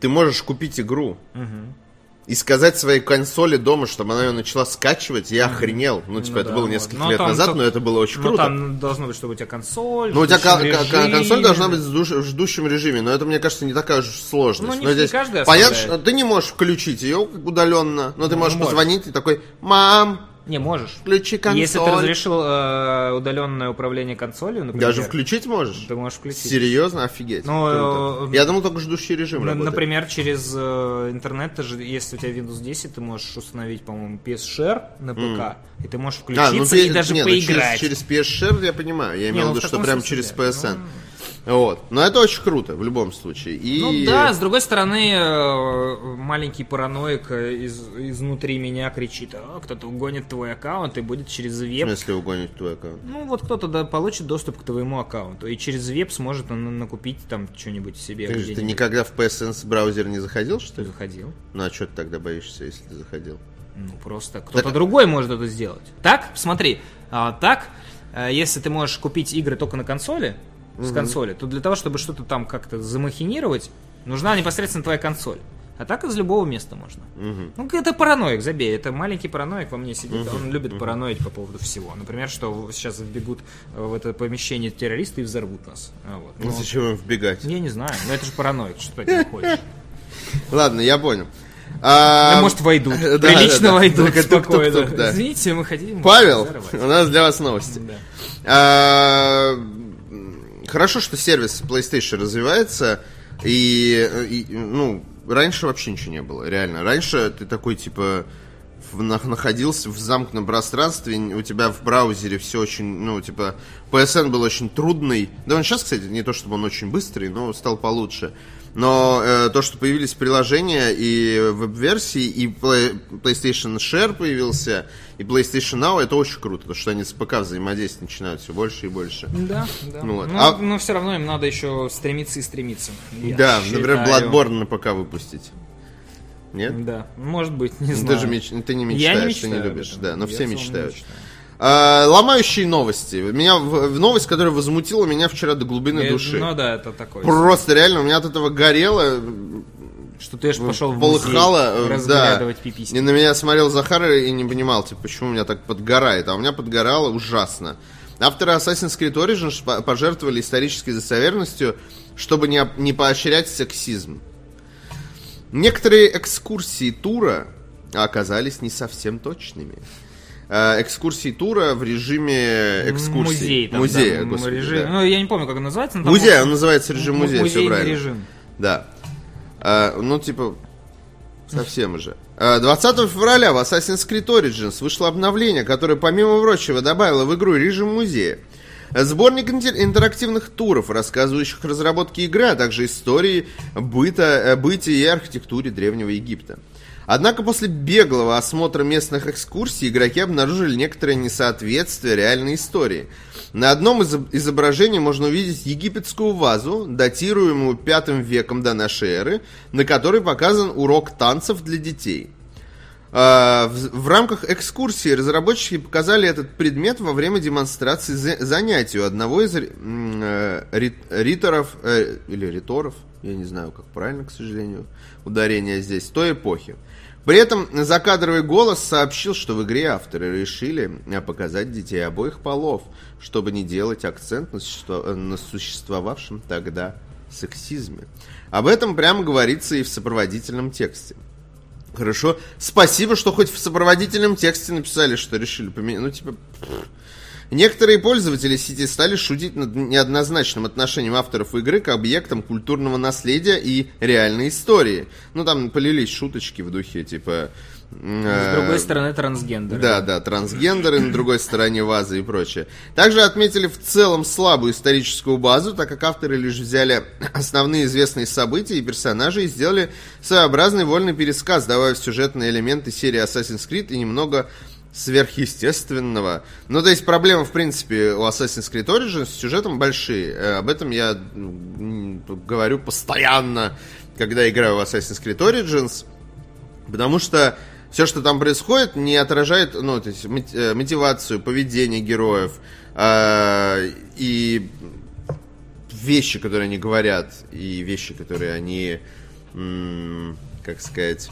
A: ты можешь купить игру и сказать своей консоли дома, чтобы она ее начала скачивать, я охренел. Ну, типа,
B: Ну
A: это
B: да,
A: было
B: вот.
A: несколько
B: Но
A: лет назад,
B: только-
A: но это было очень
B: Ну,
A: круто.
B: там должно быть, чтобы у тебя консоль.
A: Ну, у тебя
B: режиме.
A: консоль должна быть в ждущем режиме, но это, мне кажется, не такая уж сложность.
B: Ну, не-
A: но
B: не
A: здесь
B: каждый
A: понятно,
B: оставляет.
A: что ты не можешь включить ее удаленно, но ты можешь
B: можешь.
A: позвонить и такой, мам,
B: Не, можешь.
A: включи консоль.
B: Если ты разрешил э, удаленное управление консолью, например,
A: Даже включить можешь?
B: ты можешь включить.
A: Серьезно? Офигеть.
B: Ну,
A: Круто.
B: э,
A: Я думал, только ждущий режим
B: На-. Например, через э, интернет, ты же, если у тебя Windows 10, ты можешь установить, по-моему, PS Share на ПК, и ты можешь включиться
A: А, ну,
B: и
A: ты-
B: даже
A: не, ну,
B: поиграть.
A: через, через PS Share я понимаю. Я имел
B: ну,
A: в виду, что прям через. PSN. Вот. Но это очень круто, в любом случае. И...
B: Ну да, с другой стороны, э, маленький параноик э, из, изнутри меня кричит, «А, кто-то угонит твой аккаунт и будет через
A: В
B: веб.
A: смысле угонить твой аккаунт?
B: Ну вот кто-то да, получит доступ к твоему аккаунту и через веб сможет он накупить там что-нибудь себе.
A: Ты
B: где-нибудь.
A: никогда в PSN браузер не заходил, что ли?
B: заходил?
A: Ну а что ты тогда боишься, если ты заходил?
B: Ну, просто кто-то другой может это сделать. Так, смотри, а, так, э, если ты можешь купить игры только на консоли, с консоли, то для того, чтобы что-то там как-то замахинировать, нужна непосредственно твоя консоль. А так из любого места можно. Ну, это параноик, забей. Это маленький параноик во мне сидит. Он любит параноить по поводу всего. Например, что сейчас вбегут в это помещение террористы и взорвут нас. А, вот.
A: Ну, зачем им вбегать?
B: я не знаю, но это же параноик, что ты от него хочешь.
A: Ладно, я понял. А,
B: может, войдут.
A: да,
B: Прилично
A: да.
B: войдут
A: Только да.
B: Извините, мы хотим...
A: Павел, у нас для вас новости.
B: Да.
A: А, Хорошо, что сервис PlayStation развивается, и, и, ну, раньше вообще ничего не было, реально. Раньше ты такой, типа, в- на- находился в замкнутом пространстве, у тебя в браузере все очень, ну, типа, PSN был очень трудный. Да он сейчас, кстати, не то чтобы он очень быстрый, но стал получше. Но э, то, что появились приложения и веб-версии, и Play, PlayStation Share появился, и PlayStation Now, это очень круто, потому что они с ПК взаимодействовать начинают все больше и больше.
B: Да, да.
A: Ну вот.
B: Но,
A: А-
B: но все равно им надо еще стремиться и стремиться. Я
A: да, например,
B: считаю.
A: Bloodborne на ПК выпустить. Нет?
B: Да, может быть, не
A: Ну,
B: знаю.
A: Ты же меч- ты не
B: Я
A: мечтаешь,
B: не
A: ты
B: мечтаю
A: не
B: об
A: любишь, да, но
B: Я
A: все
B: не
A: мечтают.
B: мечтаю.
A: А, ломающие новости. Меня в, в новость, которая возмутила меня вчера до глубины
B: Э,
A: души.
B: Ну да, это такой.
A: Просто реально, у меня от этого горело,
B: Что ты же пошел в
A: полыхало, э,
B: разглядывать
A: да.
B: пиписьки.
A: И на меня смотрел Захар и не понимал, типа, почему у меня так подгорает. А у меня подгорало ужасно. Авторы Assassin's Creed Origins по- пожертвовали исторической достоверностью, чтобы не, не поощрять сексизм. Некоторые экскурсии тура оказались не совсем точными. Э, Экскурсии тура в режиме экскурсий.
B: Музей. Там,
A: Музея,
B: да,
A: господи,
B: режим.
A: да.
B: Ну, я не помню, как он называется. но
A: Музей,
B: он-
A: называется режим музея, все правильно.
B: режим.
A: Да. А, ну, типа, совсем уже. А, 20 февраля в Assassin's Creed Origins вышло обновление, которое, помимо прочего, добавило в игру режим музея. Сборник интер- интерактивных туров, рассказывающих о разработке игры, а также истории быта, э, бытия и архитектуре Древнего Египта. Однако после беглого осмотра местных экскурсий игроки обнаружили некоторое несоответствие реальной истории. На одном из изображений можно увидеть египетскую вазу, датируемую пятым веком до нашей эры, на которой показан урок танцев для детей. А, В, рамках экскурсии разработчики показали этот предмет во время демонстрации за- занятий у одного из э, рит- риторов, э, или риторов, я не знаю, как правильно, к сожалению, ударение здесь, той эпохи. При этом закадровый голос сообщил, что в игре авторы решили э, показать детей обоих полов, чтобы не делать акцент на существовавшем тогда сексизме. Об этом прямо говорится и в сопроводительном тексте. Хорошо. Спасибо, что хоть в сопроводительном тексте написали, что решили поменять. Ну, типа... Некоторые пользователи сети стали шутить над неоднозначным отношением авторов игры к объектам культурного наследия и реальной истории. Ну, там полились шуточки в духе, типа...
B: С другой стороны, трансгендеры.
A: Да, да, трансгендеры на другой стороне вазы и прочее. Также отметили в целом слабую историческую базу, так как авторы лишь взяли основные известные события и персонажи и сделали своеобразный вольный пересказ, добавив сюжетные элементы серии Assassin's Creed и немного сверхъестественного. Ну, то есть проблемы, в принципе, у Assassin's Creed Origins с сюжетом большие. Э, Об этом я говорю постоянно, когда играю в Assassin's Creed Origins. Потому что все, что там происходит, не отражает ну, то есть, э, мотивацию, поведение героев э, и вещи, которые они говорят, и вещи, которые они, как сказать,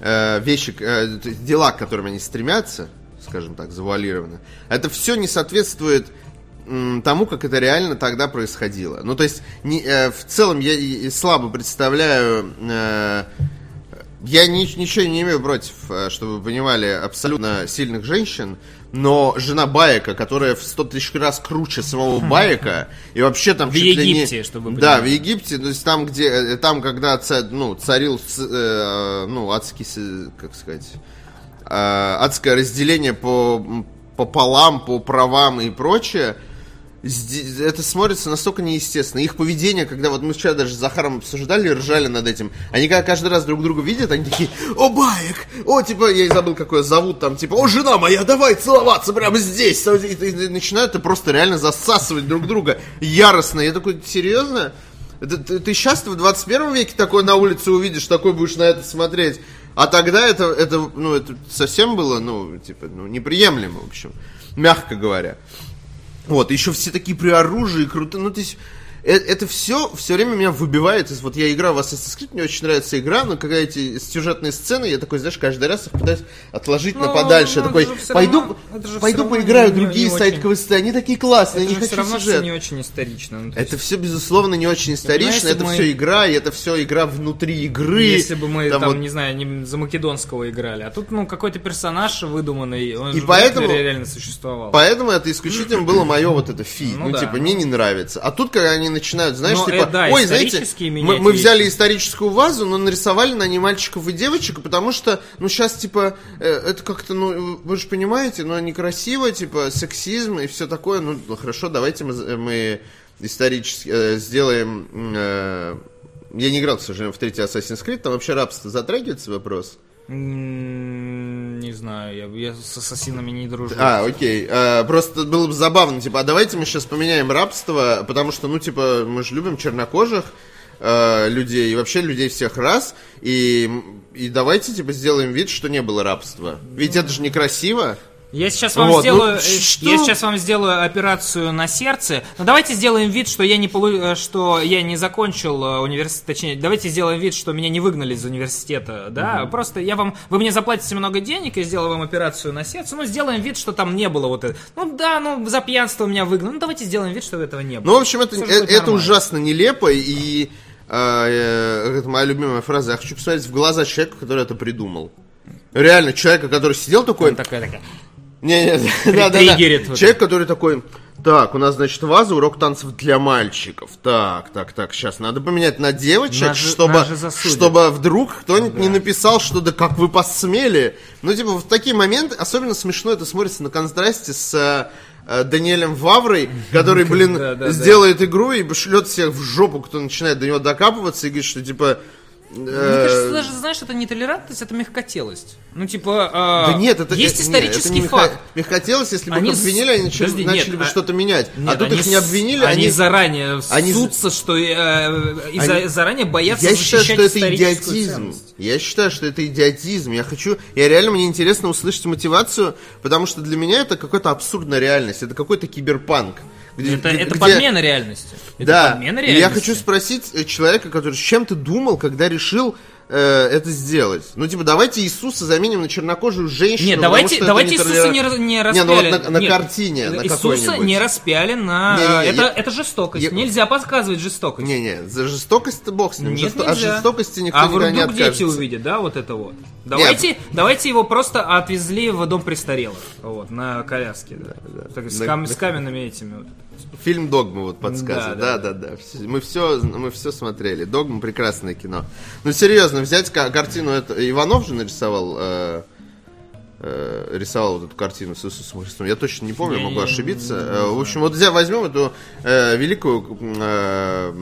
A: э, вещи, э, дела, к которым они стремятся, скажем так, завуалированно, это все не соответствует тому, как это реально тогда происходило. Ну, то есть, не- э, в целом я и слабо представляю э, я ни- ничего не имею против, э, чтобы вы понимали, абсолютно сильных женщин, но жена Байка, которая в 100 тысяч раз круче самого Байка, и вообще там
B: В
A: чуть ли не-
B: Египте, чтобы
A: Да, в. Египте, то есть там, где, э, там, когда ца- ну, царил, э, ну, адский, как сказать, э, адское разделение по пополам, по правам и прочее, это смотрится настолько неестественно. Их поведение, когда вот мы вчера даже с Захаром обсуждали, ржали над этим, они когда каждый раз друг друга видят, они такие, о, Баек, о, типа, я забыл, как ее зовут, там, типа, о, жена моя, давай целоваться прямо здесь. И, и- и начинают это просто реально засасывать друг друга яростно. Я такой, серьезно? Это, ты, ты сейчас в 21 веке такой на улице увидишь, такой будешь на это смотреть. А тогда это, это, ну, это совсем было, ну, типа, ну, неприемлемо, в общем, мягко говоря. Вот, еще все такие при оружии, крутые. Ну, то есть, это все все время меня выбивает из... Вот я играю в Assassin's Creed, мне очень нравится игра, но когда эти сюжетные сцены, я такой, знаешь, каждый раз их пытаюсь отложить на
B: Ну,
A: подальше.
B: ну,
A: такой,
B: это
A: пойду,
B: равно- это
A: пойду поиграю
B: не-
A: другие
B: не
A: сайт-квесты, они такие классные, я
B: Это
A: не
B: же все
A: хочу
B: равно
A: сюжет.
B: не очень исторично. Ну, то
A: Это
B: есть,
A: все, безусловно, не очень исторично, это
B: мы-
A: все игра, и это все игра внутри игры.
B: если бы мы там,
A: вот-
B: не знаю, не за Македонского играли, а тут, ну, какой-то персонаж выдуманный, он
A: И
B: же
A: поэтому-
B: реально существовал.
A: Поэтому это исключительно было мое вот это фи. Ну,
B: Ну да.
A: типа, мне не нравится. А тут, когда они начинают, знаешь,
B: Но,
A: типа,
B: э, да,
A: ой, знаете, мы, мы взяли историческую вазу, но нарисовали на ней мальчиков и девочек, потому что, ну, сейчас, типа, э, это как-то, ну, вы же понимаете, ну, некрасиво, типа, сексизм и все такое. Ну, ну, хорошо, давайте мы, мы исторически э, сделаем... э, Я не играл, к сожалению, в третий Assassin's Creed, там вообще рабство затрагивается вопрос?
B: Не знаю, я, я с ассасинами не дружу.
A: А, окей. А, просто было бы забавно, типа, а давайте мы сейчас поменяем рабство, потому что, ну, типа, мы же любим чернокожих э, людей, и вообще людей всех рас, и, и давайте, типа, сделаем вид, что не было рабства. Ведь это же некрасиво.
B: Я сейчас вам
A: Вот,
B: сделаю,
A: ну,
B: э,
A: что?
B: я сейчас вам сделаю операцию на сердце. Но давайте сделаем вид, что я не полу... э, что я не закончил э, университет, точнее, давайте сделаем вид, что меня не выгнали из университета, да? Просто я вам, вы мне заплатите много денег, я сделаю вам операцию на сердце. Ну сделаем вид, что там не было вот этого. Ну да, ну за пьянство меня выгнали. Ну давайте сделаем вид, что этого не было.
A: Ну, в общем, это, это
B: нормально.
A: ужасно нелепо, и э, э, это моя любимая фраза. Я хочу посмотреть в глаза человека, который это придумал. Реально, человека, который сидел такой...
B: Такая такая.
A: Не, не, да, да, да. Человек, который такой, так, у нас, значит, ваза, урок танцев для мальчиков. Так, так, так, сейчас надо поменять на девочек,
B: Нас
A: чтобы,
B: же
A: чтобы вдруг кто-нибудь не написал, что да как вы посмели. Ну, типа, в такие моменты, особенно смешно это смотрится на контрасте с э, э, Даниэлем Ваврой, который, блин,
B: Да, да, да.
A: сделает игру и шлет всех в жопу, кто начинает до него докапываться и говорит, что, типа...
B: Мне кажется,
A: э,
B: даже, знаешь, это не толерантность, это мягкотелость. Ну, типа, а,
A: Да нет, это
B: есть
A: это- нет,
B: исторический
A: это не меха-
B: факт.
A: Мягкотелость, если бы
B: Они
A: их обвинили, они начали,
B: Подожди,
A: начали
B: нет,
A: бы
B: а-
A: что-то менять. а
B: Нет,
A: тут
B: они
A: их не обвинили,
B: они,
A: они...
B: заранее
A: они-
B: ссутся, что э, и за-
A: Они-
B: заранее боятся
A: Я считаю, что это идиотизм.
B: ценность.
A: Я считаю, что это идиотизм. Я хочу... Я реально, мне интересно услышать мотивацию, потому что для меня это какая-то абсурдная реальность. Это какой-то киберпанк. Где-
B: Это,
A: где-
B: это
A: где-
B: подмена реальности. Это
A: Да,
B: подмена
A: и я
B: реальности.
A: хочу спросить э, человека, который с чем ты думал, когда решил э, это сделать? Ну, типа, давайте Иисуса заменим на чернокожую женщину.
B: Нет, давайте, давайте
A: не
B: Иисуса не, не
A: Не,
B: распяли.
A: ну вот на, на
B: Нет,
A: картине, на
B: Иисуса не распяли на...
A: Не-не-не,
B: это,
A: я-
B: это жестокость.
A: я-
B: Нельзя показывать жестокость.
A: Не-не, за жестокость-то бог с ним.
B: Нет,
A: Жесто- От жестокости никто
B: а
A: никогда не
B: вдруг дети
A: откажется.
B: увидят, да, вот это вот. Давайте, давайте его просто отвезли в дом престарелых, вот, на коляске, да. Так, с,
A: На-
B: кам-
A: на-
B: с каменными этими вот.
A: Фильм «Догма» вот подсказывает.
B: Да,
A: Да, да, да. Мы все, мы все смотрели. «Догма» — прекрасное кино. Ну, серьезно, взять ка- картину... Это Иванов же нарисовал... э, э, рисовал вот эту картину с Иисусом Христом. Я точно не помню,
B: Я
A: могу
B: не-
A: ошибиться.
B: не
A: Э, в общем, вот взя- возьмем эту э, великую э,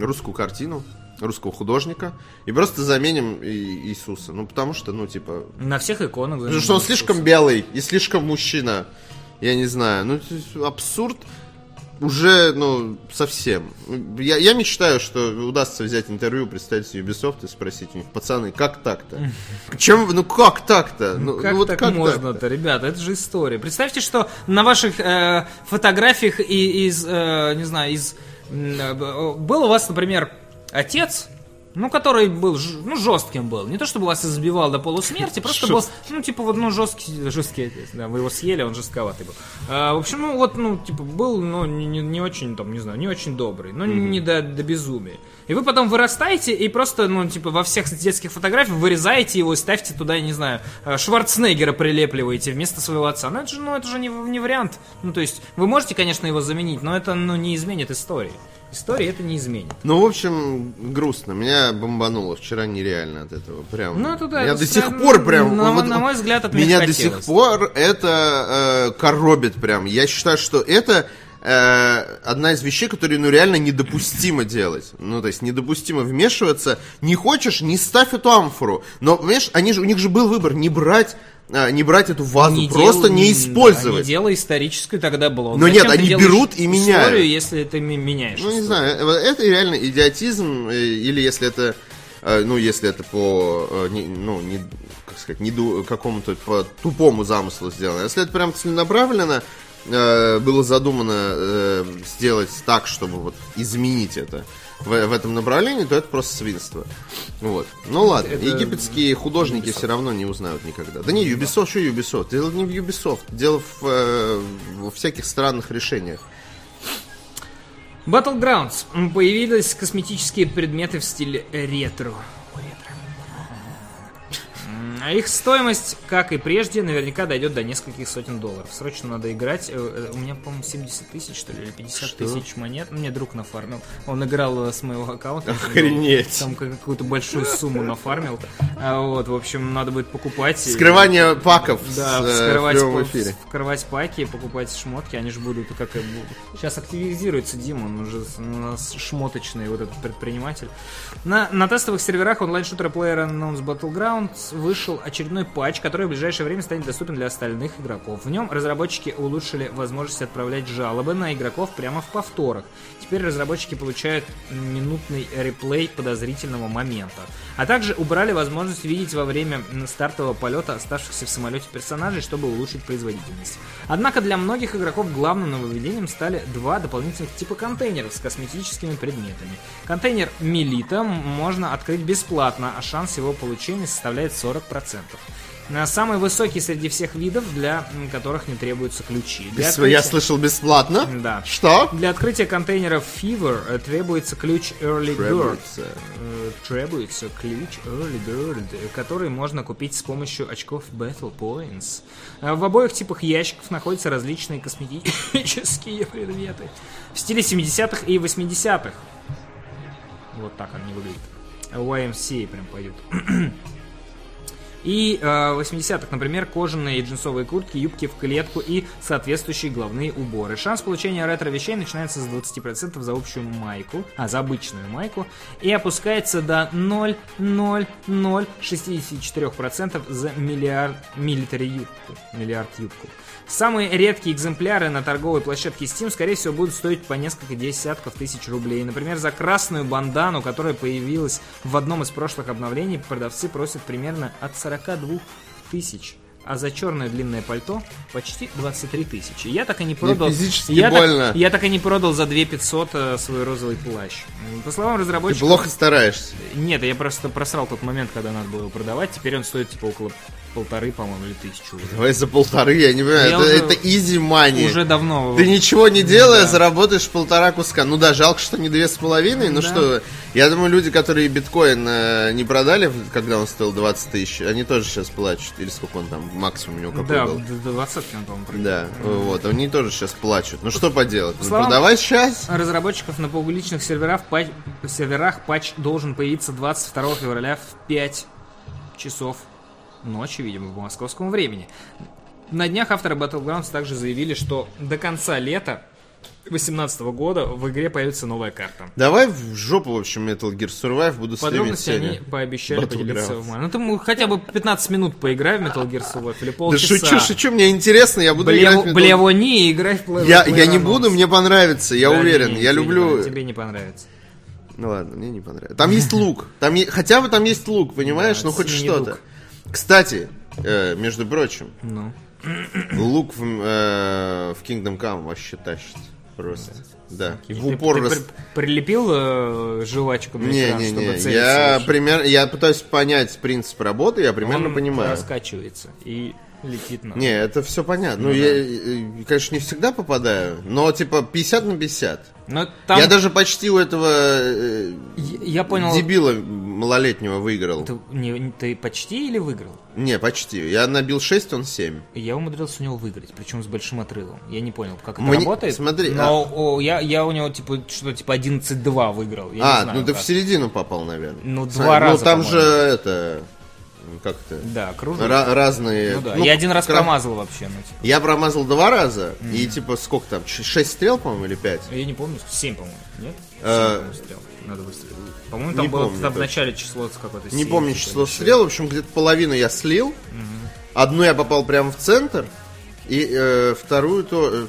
A: русскую картину русского художника и просто заменим Иисуса. Ну, потому что, ну, типа,
B: На всех иконах.
A: Потому что он слишком белый и слишком мужчина. Я не знаю. Ну, абсурд уже, ну, совсем. Я, я мечтаю, что удастся взять интервью представителей Ubisoft и спросить у них, пацаны, как так-то? Чем, ну как так-то? Ну,
B: Как
A: ну, вот
B: так
A: как
B: можно-то,
A: так-то?
B: ребята? Это же история. Представьте, что на ваших э, фотографиях и, из, э, не знаю, из... э, был у вас, например, отец, ну, который был, ну, жестким был. Не то, чтобы вас избивал до полусмерти, просто был, ну, типа, вот, ну, жесткий, жесткий отец. Да, вы его съели, он жестковатый был. А, в общем, ну, вот, ну, типа, был, ну, не, не- очень, там, не знаю, не очень добрый, ну, не до, до безумия. И вы потом вырастаете и просто, ну, типа, во всех детских фотографиях вырезаете его и ставьте туда, я не знаю, э, Шварценеггера прилепливаете вместо своего отца. Ну, это же, ну, это же не, не вариант. Ну, то есть, вы можете, конечно, его заменить, но это, ну, не изменит истории. История это не изменит.
A: Ну, в общем, грустно. Меня бомбануло вчера нереально от этого. Прям.
B: Ну, это да,
A: Меня до сих пор прям...
B: на-
A: вот-
B: на мой взгляд, от
A: Меня до сих пор это э, коробит прям. Я считаю, что это э, одна из вещей, которые, ну, реально недопустимо делать. Ну, то есть, недопустимо вмешиваться. Не хочешь, не ставь эту амфору. Но, понимаешь, они же, у них же был выбор не брать, э, не брать эту вазу,
B: Не
A: просто
B: дел-
A: не
B: да,
A: использовать.
B: не делай историческую тогда блог.
A: Но
B: Зачем
A: нет, они берут и меняют.
B: Историю, если ты меняешь.
A: Ну, не знаю, э, это реально идиотизм, э, или если это, э, ну, если это по, ну, не, как сказать, не какому-то по тупому замыслу сделано. Если это прям целенаправленно было задумано сделать так, чтобы вот изменить это в, в этом направлении, то это просто свинство. Вот. Ну ладно,
B: Это
A: египетские художники все равно не узнают никогда. Да не, Ubisoft, что Ubisoft? Дело не в Ubisoft, дело в, э, всяких странных решениях.
B: Battlegrounds. Появились косметические предметы в стиле ретро. А их стоимость, как и прежде, наверняка дойдет до нескольких сотен долларов. Срочно надо играть. Э, э, У меня, по-моему, 70 тысяч, что ли, или 50
A: Что?
B: тысяч монет. Мне друг нафармил. Он играл э, с моего аккаунта.
A: Охренеть.
B: Там как- какую-то большую сумму нафармил. А вот, в общем, надо будет покупать. и-
A: Скрывание паков
B: Да,
A: с, в
B: вскрывать, по-
A: эфире.
B: вскрывать паки, покупать шмотки, они же будут как и будут. Сейчас активизируется Дима, он уже у нас шмоточный вот этот предприниматель. На, на тестовых серверах онлайн-шутера PlayerUnknown's Battlegrounds вышел очередной патч, который в ближайшее время станет доступен для остальных игроков. В нем разработчики улучшили возможность отправлять жалобы на игроков прямо в повторах. Теперь разработчики получают минутный реплей подозрительного момента. А также убрали возможность видеть во время стартового полета оставшихся в самолете персонажей, чтобы улучшить производительность. Однако для многих игроков главным нововведением стали два дополнительных типа контейнеров с косметическими предметами. Контейнер Мелита можно открыть бесплатно, а шанс его получения составляет 40%. На Самый высокий среди всех видов, для которых не требуются ключи. Для
A: Бес- Я
B: открытия-
A: слышал бесплатно.
B: Да.
A: Что?
B: Для открытия контейнеров Fever э, требуется ключ Early Bird.
A: Требуется.
B: Э, Требуется ключ Early Bird, э, который можно купить с помощью очков Battle Points. Э, В обоих типах ящиков находятся различные косметические предметы. В стиле 70-х и 80-х. Вот так они выглядят. YMCA прям поют. И э, в 80-х, например, кожаные и джинсовые куртки, юбки в клетку и соответствующие головные уборы. Шанс получения ретро-вещей начинается с 20% за общую майку, а за обычную майку, и опускается до 0,0064% за миллиард милитари юбку. Миллиард юбку. Самые редкие экземпляры на торговой площадке Steam, скорее всего, будут стоить по несколько десятков тысяч рублей. Например, за красную бандану, которая появилась в одном из прошлых обновлений, продавцы просят примерно от 42 тысяч. А за черное длинное пальто почти 23 тысячи. Я так и не продал.
A: физически
B: я
A: больно.
B: Так, я так и не продал за 2 500 э, свой розовый плащ. По словам
A: Ты
B: разработчиков...
A: плохо стараешься.
B: Нет, я просто просрал тот момент, когда надо было его продавать. Теперь он стоит типа около полторы, по-моему, или тысячу. уже.
A: Давай за полторы, я не понимаю.
B: Я
A: это,
B: уже-
A: это easy money.
B: Уже давно.
A: Ты ничего не делая,
B: Да.
A: заработаешь полтора куска. Ну да, жалко, что не две с половиной. Ну
B: Да.
A: что, я думаю, люди, которые биткоин э, не продали, когда он стоил 20 тысяч, они тоже сейчас плачут. Или сколько он там, максимум у него какой
B: Да,
A: был.
B: до 20 он, по-моему, продал.
A: Да, вот, они тоже сейчас плачут. Ну что поделать? Ну, продавай сейчас.
B: Разработчиков на публичных серверах, патч, серверах патч должен появиться 22 февраля в 5 часов ночи, видимо, по московскому времени. На днях авторы Battlegrounds также заявили, что до конца лета 2018 года в игре появится новая карта.
A: Давай в жопу, в общем, Metal Gear Survive буду стримить
B: Подробности они пообещали
A: Battlegrounds.
B: поделиться в мае. Ну ты хотя бы 15 минут поиграй в Metal Gear Survive или
A: Да
B: полчаса.
A: шучу, шучу, мне интересно, я буду играть в Metal-
B: Блевони и играй в Play-
A: Я,
B: Play
A: я не буду, мне понравится, я
B: Да
A: уверен.
B: не,
A: я
B: тебе не
A: люблю...
B: понравится, Тебе не понравится.
A: Ну ладно, мне не понравилось. Там есть лук. Там е- Хотя бы там есть лук, понимаешь?
B: Да,
A: ну хоть что-то.
B: лук.
A: Кстати, э, между прочим,
B: Ну.
A: лук в, э, в Kingdom Come вообще тащит. Просто. Да. И в
B: Ты-
A: упор
B: ты
A: рас-
B: при- прилепил э, жвачку на экран, чтобы
A: Не-не-не,
B: целиться
A: я примерно, я пытаюсь понять принцип работы, я примерно
B: Он
A: понимаю.
B: раскачивается и летит на...
A: Не, это все понятно. Ну,
B: Ну
A: я, э, конечно, не всегда попадаю, но типа 50 на 50.
B: Но там...
A: Я даже почти у этого э,
B: Я, я понял...
A: дебила малолетнего выиграл.
B: Ты, не- ты почти или выиграл?
A: Не, почти. Я набил 6, он 7.
B: Я умудрился у него выиграть, причем с большим отрывом. Я не понял, как это
A: Мне-
B: работает.
A: смотри,
B: но о, я, я у него типа что-то типа 11-2 выиграл. Я
A: а,
B: знаю,
A: ну ты
B: как.
A: в середину попал, наверное.
B: Ну,
A: Смотри,
B: два раза,
A: Ну, там же это... Как то
B: Да, круто.
A: Ра- разные...
B: Ну да,
A: ну,
B: я один раз
A: кра-
B: промазал вообще, ну типа.
A: Я промазал два раза, и типа сколько там, 6 стрел, по-моему, или 5?
B: Я не помню, 7, по-моему, нет? 7,
A: Э,
B: по-моему, стрел. Надо выстрелить. По-моему, там
A: не
B: было
A: помню
B: там в начале число какое-то
A: Не
B: 7,
A: помню число стрел, в общем, где-то половину я слил, одну я попал прямо в центр, и э, вторую то... э,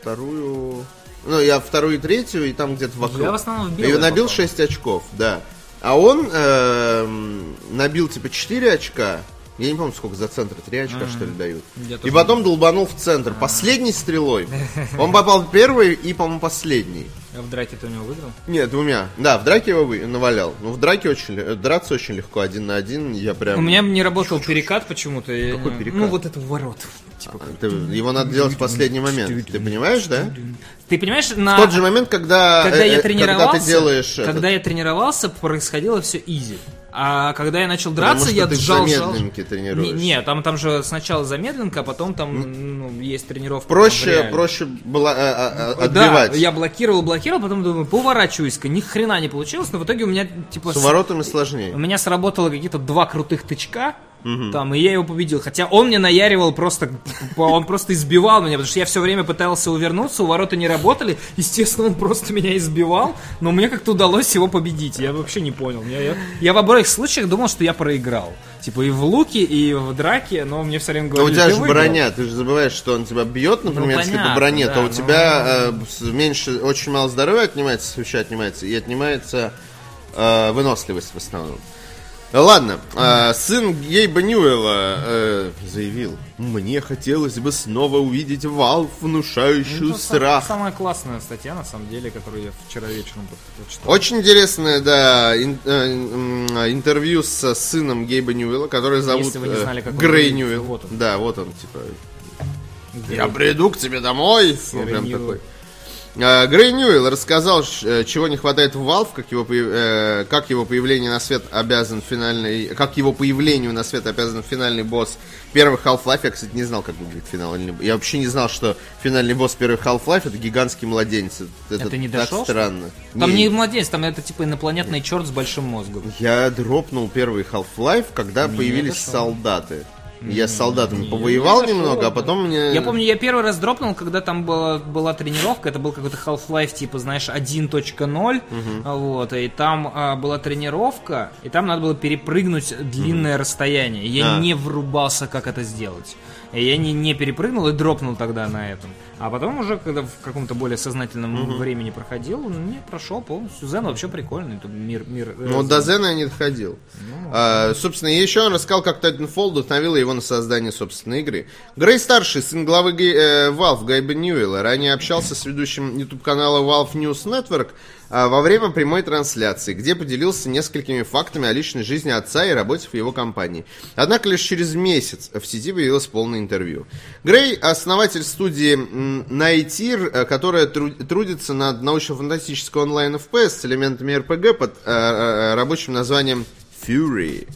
A: вторую... Ну, я вторую и третью, и там где-то вокруг.
B: Я в основном в
A: И набил
B: попал.
A: 6 очков, да. А он эм, набил типа 4 очка. Я не помню, сколько за центр, 3 очка, что ли, дают.
B: Я
A: И потом долбанул в центр. Последней стрелой. Он попал первый и, по-моему, последний.
B: А в драке ты у него выиграл?
A: Нет, двумя. Да, в драке его вы- навалял. Но в драке очень драться очень легко, один на один. Я прям.
B: У меня не работал перекат почему-то.
A: Какой перекат?
B: Ну, вот это ворот. Типа,
A: Ты- его надо делать в последний момент. Ты понимаешь, да?
B: Ты понимаешь, на...
A: В тот же момент, когда,
B: когда
A: э,
B: я
A: э,
B: тренировался,
A: когда ты делаешь
B: когда
A: этот-
B: я тренировался, происходило все изи. А когда я начал
A: Потому
B: драться,
A: что
B: я
A: ты
B: сжал, сжал.
A: замедленке
B: Не,
A: тренируешься.
B: не, там, там же сначала замедленка, а потом там ну, есть тренировка. там
A: Проще,
B: реале.
A: проще было э, э, э,
B: Да,
A: отбивать.
B: я блокировал, блокировал, потом думаю, поворачиваюсь-ка, ни хрена не получилось, но в итоге у меня, типа,
A: С
B: с-
A: уворотами сложнее.
B: у меня сработало какие-то два крутых тычка, там, и я его победил. Хотя он мне наяривал просто, он просто избивал меня, потому что я все время пытался увернуться, у ворота не работали, естественно, он просто меня избивал, но мне как-то удалось его победить. Я вообще не понял. Я, я, я в обоих случаях думал, что я проиграл. Типа и в луке, и в драке, но мне все время
A: Но у
B: говорили,
A: тебя
B: «Ты
A: же
B: выиграл».
A: броня, ты же забываешь, что он тебя бьет, например, если по
B: понятно,
A: броне,
B: да,
A: то у
B: но-
A: тебя э, с- меньше, очень мало здоровья отнимается, свеча отнимается, и отнимается э, выносливость в основном. Ладно, э, сын Гейба Ньюэлла э, заявил, мне хотелось бы снова увидеть Valve, внушающую
B: Ну, это
A: страх.
B: Самая классная статья, на самом деле, которую я вчера вечером прочитал.
A: Очень интересное, да, ин- э, интервью с сыном Гейба Ньюэлла, который зовут
B: Если вы не
A: э,
B: знали, как
A: Грей Ньюэлл.
B: вот он.
A: Да, вот он, типа, Я приду к тебе домой. Ну,
B: Серый
A: прям
B: Ньюэлл.
A: такой. А, Грей Ньюэлл рассказал, э, чего не хватает в Valve, как его, э, как его появление на свет обязан финальный, как его появлению на свет обязан финальный босс первых Half-Life. Я, кстати, не знал, как выглядит финальный босс. Я вообще не знал, что финальный босс первых Half-Life это гигантский младенец. Это,
B: ты не
A: так
B: дошел,
A: странно.
B: Там
A: Не,
B: не младенец, там это типа инопланетный черт с большим мозгом.
A: Я дропнул первый Half-Life, когда появились
B: дошел.
A: солдаты. Я с солдатами повоевал немного, а потом мне...
B: Я помню, я первый раз дропнул, когда там была, была тренировка, это был какой-то Half-Life, типа, знаешь, 1.0, вот, и там а, была тренировка, и там надо было перепрыгнуть длинное расстояние. И Я
A: А.
B: не врубался, как это сделать. И я не, не перепрыгнул и дропнул тогда на этом. А потом уже, когда в каком-то более сознательном времени проходил, не прошел полностью. Зен вообще прикольный, это мир... мир э,
A: Ну, до Зена я не доходил. А, собственно, еще он рассказал, как Titanfall вдохновила его на создание собственной игры. Грей Старший, сын главы э, Valve Гайба Ньюэлла, ранее общался с ведущим YouTube-канала Valve News Network во время прямой трансляции, где поделился несколькими фактами о личной жизни отца и работе в его компании. Однако лишь через месяц в сети появилось полное интервью. Грей – основатель студии Nightир, э, которая тру- трудится над научно-фантастической онлайн-FPS с элементами RPG под э, э, рабочим названием Fury.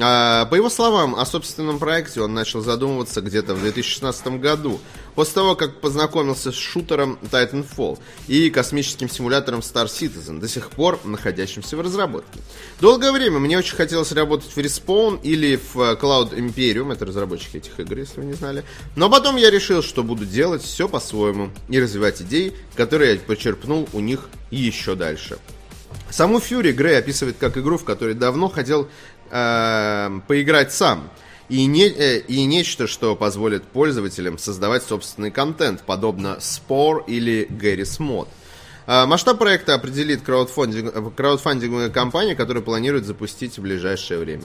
A: А, По его словам, о собственном проекте он начал задумываться где-то в 2016 году, после того, как познакомился с шутером Titanfall и космическим симулятором Star Citizen, до сих пор находящимся в разработке. Долгое время мне очень хотелось работать в Respawn или в э, Cloud Imperium, это разработчики этих игр, если вы не знали. Но потом я решил, что буду делать все по-своему и развивать идеи, которые я почерпнул у них еще дальше. Саму Фьюри Грей описывает как игру, в которой давно хотел э, поиграть сам. И, не, э, и нечто, что позволит пользователям создавать собственный контент, подобно Spore или Garry's Mod. А, Масштаб проекта определит краудфандинг- краудфандинговая компания, которая планирует запустить в ближайшее время.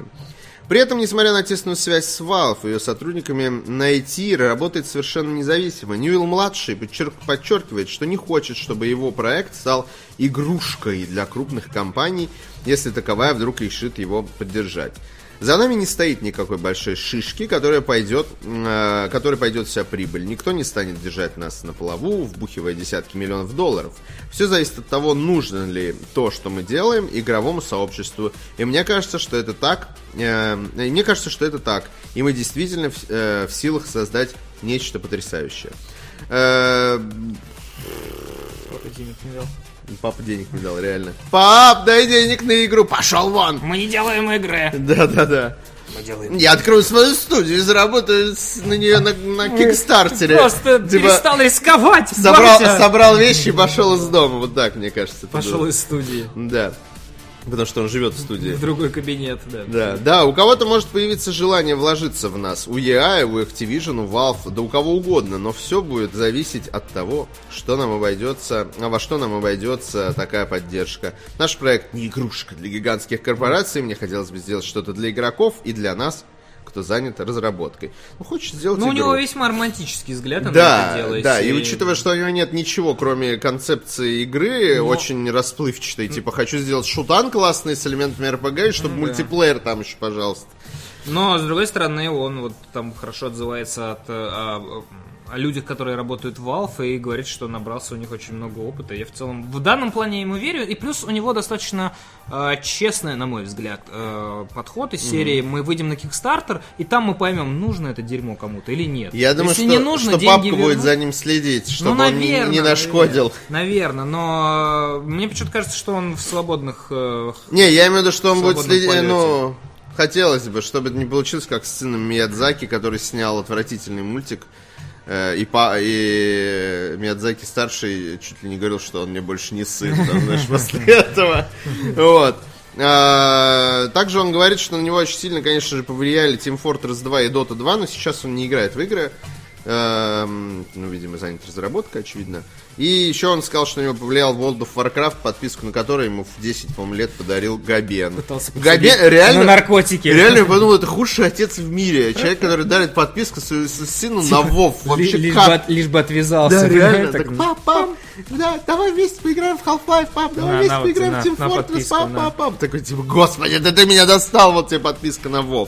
A: При этом, несмотря на тесную связь с Valve ее сотрудниками, найти работает совершенно независимо. Ньюэлл-младший подчер- подчеркивает, что не хочет, чтобы его проект стал игрушкой для крупных компаний, если таковая вдруг решит его поддержать. За нами не стоит никакой большой шишки, которая пойдет, э, которой пойдет вся прибыль. Никто не станет держать нас на плаву, вбухивая десятки миллионов долларов. Все зависит от того, нужно ли то, что мы делаем, игровому сообществу. И мне кажется, что это так. э, и мне кажется, что это так. И мы действительно в, э, в силах создать нечто потрясающее. Э, Папа денег не дал, реально. Пап, дай денег на игру, пошел вон!
B: Мы не делаем игры.
A: Да-да-да.
B: Мы делаем
A: Я открою свою студию и заработаю на нее на, на Кикстартере.
B: Просто
A: Типа,
B: перестал рисковать.
A: собрал, собрал вещи и пошел из дома. Вот так, мне кажется.
B: Пошел
A: было.
B: из студии.
A: Да. Потому что он живет в студии.
B: В другой кабинет, да.
A: Да, да, у кого-то может появиться желание вложиться в нас. У EA, у Activision, у Valve, да у кого угодно. Но все будет зависеть от того, что нам обойдется, а во что нам обойдется такая поддержка. Наш проект не игрушка для гигантских корпораций. Мне хотелось бы сделать что-то для игроков и для нас, кто занят разработкой. Ну, хочет сделать
B: Ну, у него весьма романтический взгляд на
A: Да,
B: это дело.
A: да, и
B: если-
A: учитывая, что у него нет ничего, кроме концепции игры,
B: Но-
A: очень расплывчатой, типа, хочу сделать шутан классный с элементами и чтобы
B: Ну да.
A: мультиплеер там еще, пожалуйста.
B: Но, с другой стороны, он вот там хорошо отзывается от, э, о, людях, которые работают в Valve, и говорит, что набрался у них очень много опыта. Я в целом в данном плане ему верю, и плюс у него достаточно э, честный, на мой взгляд, э, подход из серии «Мы выйдем на Kickstarter, и там мы поймем, нужно это дерьмо кому-то или нет».
A: Я думаю,
B: Если
A: что,
B: не нужно,
A: что папка будет
B: вернут.
A: за ним следить, чтобы
B: ну,
A: он не-
B: наверное,
A: не нашкодил.
B: Наверное, но э, мне почему-то кажется, что он в свободных... э,
A: Не, я имею в виду, что он будет следить,
B: полете.
A: ну, хотелось бы, чтобы это не получилось, как с сыном Миядзаки, который снял отвратительный мультик, э, и, па, и Миядзаки старший чуть ли не говорил, что он мне больше не сын, там, знаешь, после этого. Вот. А, Также он говорит, что на него очень сильно, конечно же, повлияли Team Fortress 2 и Dota 2, но сейчас он не играет в игры. Эм, Ну, видимо, занят разработкой, очевидно. И еще он сказал, что на него повлиял World of Warcraft, подписку на которой ему в 10, по-моему, лет подарил Габен.
B: Пытался
A: Габен,
B: подсадить
A: реально,
B: на наркотики.
A: реально, я подумал, это худший отец в мире. Человек, который дарит подписку своему сыну на Вов.
B: Типа, Ли-
A: Вообще
B: лишь,
A: как?
B: бы, лишь бы отвязался.
A: Да, реально.
B: Так,
A: пап, пап, да, давай вместе поиграем в Half-Life, пап, давай
B: На,
A: вместе
B: на
A: поиграем
B: на,
A: в Team Fortress, пап, пап, пап. Такой, типа, господи, да ты меня достал, вот тебе подписка на Вов.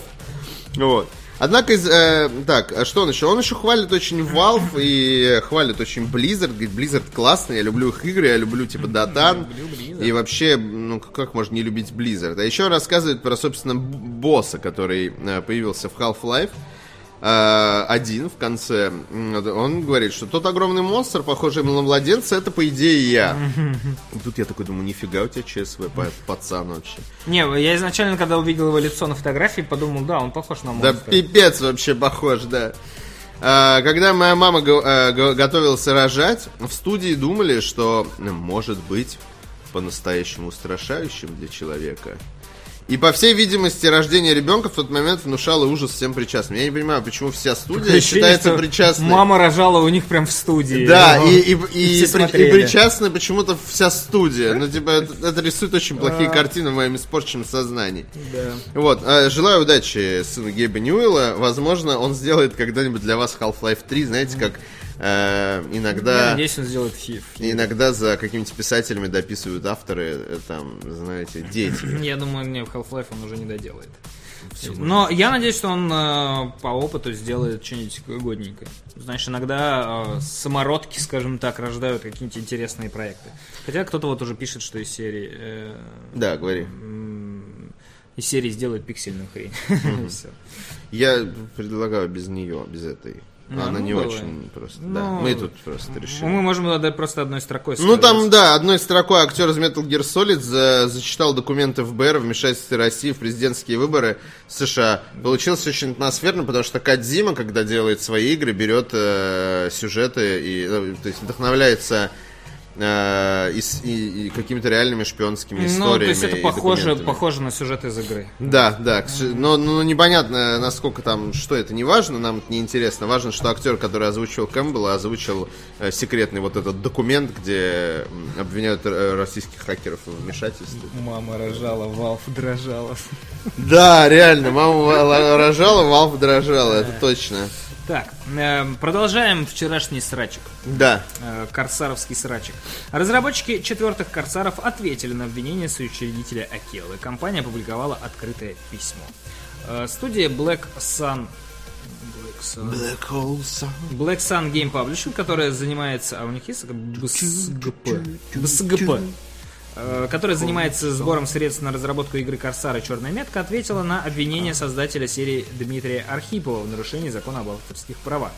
A: Вот. Однако, из, э, так, а что он еще? Он еще хвалит очень Valve и хвалит очень Blizzard. Говорит, Blizzard классный, я люблю их игры, я люблю, типа, Дотан. И вообще, ну, как можно не любить Blizzard? А еще рассказывает про, собственно, босса, который э, появился в Half-Life. Э, один в конце. Он говорит, что тот огромный монстр, похожий на младенца, это, по идее, я. И тут я такой думаю, нифига у тебя ЧСВ, па- пацан вообще.
B: Не, я изначально, когда увидел его лицо на фотографии, подумал, да, он похож на
A: Да
B: монстра.
A: пипец вообще похож, да. А, Когда моя мама э, го- готовилась рожать, в студии думали, что может быть по-настоящему устрашающим для человека. И, по всей видимости, рождение ребенка в тот момент внушало ужас всем причастным. Я не понимаю, почему вся студия
B: Ощущение,
A: считается
B: что
A: причастной.
B: Мама рожала у них прям в студии.
A: Да, и, и, и,
B: все
A: при- и причастна почему-то вся студия. Ну, типа, это, это рисует очень плохие
B: А.
A: картины в моем испорченном сознании.
B: Да.
A: Вот, э, желаю удачи сыну Гейба Ньюэлла. Возможно, он сделает когда-нибудь для вас Half-Life 3, знаете, как э,
B: Я
A: иногда...
B: надеюсь, он сделает фиф.
A: Иногда за какими-то писателями дописывают авторы, э, там, знаете, дети.
B: Я думаю, не, в Half-Life он уже не доделает. Но я надеюсь, что он э, по опыту сделает что-нибудь годненькое. Знаешь, иногда э, самородки, скажем так, рождают какие-нибудь интересные проекты. Хотя кто-то вот уже пишет, что из серии э,
A: Да, говори.
B: из серии сделают пиксельную хрень.
A: Я предлагаю без нее, без этой.
B: А,
A: Она
B: ну,
A: не
B: давай.
A: очень просто.
B: Ну,
A: да, мы тут просто решили.
B: Ну, Мы можем отдать просто одной строкой.
A: Ну
B: сказать.
A: там, да, одной строкой актер из Metal Gear Solid за- зачитал документы ФБР о вмешательстве России в президентские выборы США. Получилось очень атмосферно, потому что Кадзима, когда делает свои игры, берет э, сюжеты и, э, то есть вдохновляется э, и, и- и какими-то реальными шпионскими
B: Ну,
A: историями.
B: то есть это похоже, похоже на сюжет из игры.
A: Да, да, но, но непонятно, насколько там, что это не важно, нам это не интересно. Важно, что актер, который озвучил Кэмпбелла, озвучил э, секретный вот этот документ, где обвиняют э, российских хакеров в вмешательстве.
B: Мама рожала, Валф дрожала.
A: Да, реально, мама рожала, Valve дрожала, это точно.
B: Так, э, продолжаем вчерашний срачик.
A: Да.
B: э, Корсаровский срачик. Разработчики четвертых Корсаров ответили на обвинение соучредителя Акелы. Компания опубликовала открытое письмо. Э, Студия Black Sun Black Sun,
A: Black Hole Sun.
B: Black Sun Game Publishing, которая занимается... А у них есть БСГП? БСГП. Э, которая занимается сбором средств на разработку игры Корсар и Черная метка, ответила на обвинение создателя серии Дмитрия Архипова в нарушении закона об авторских правах.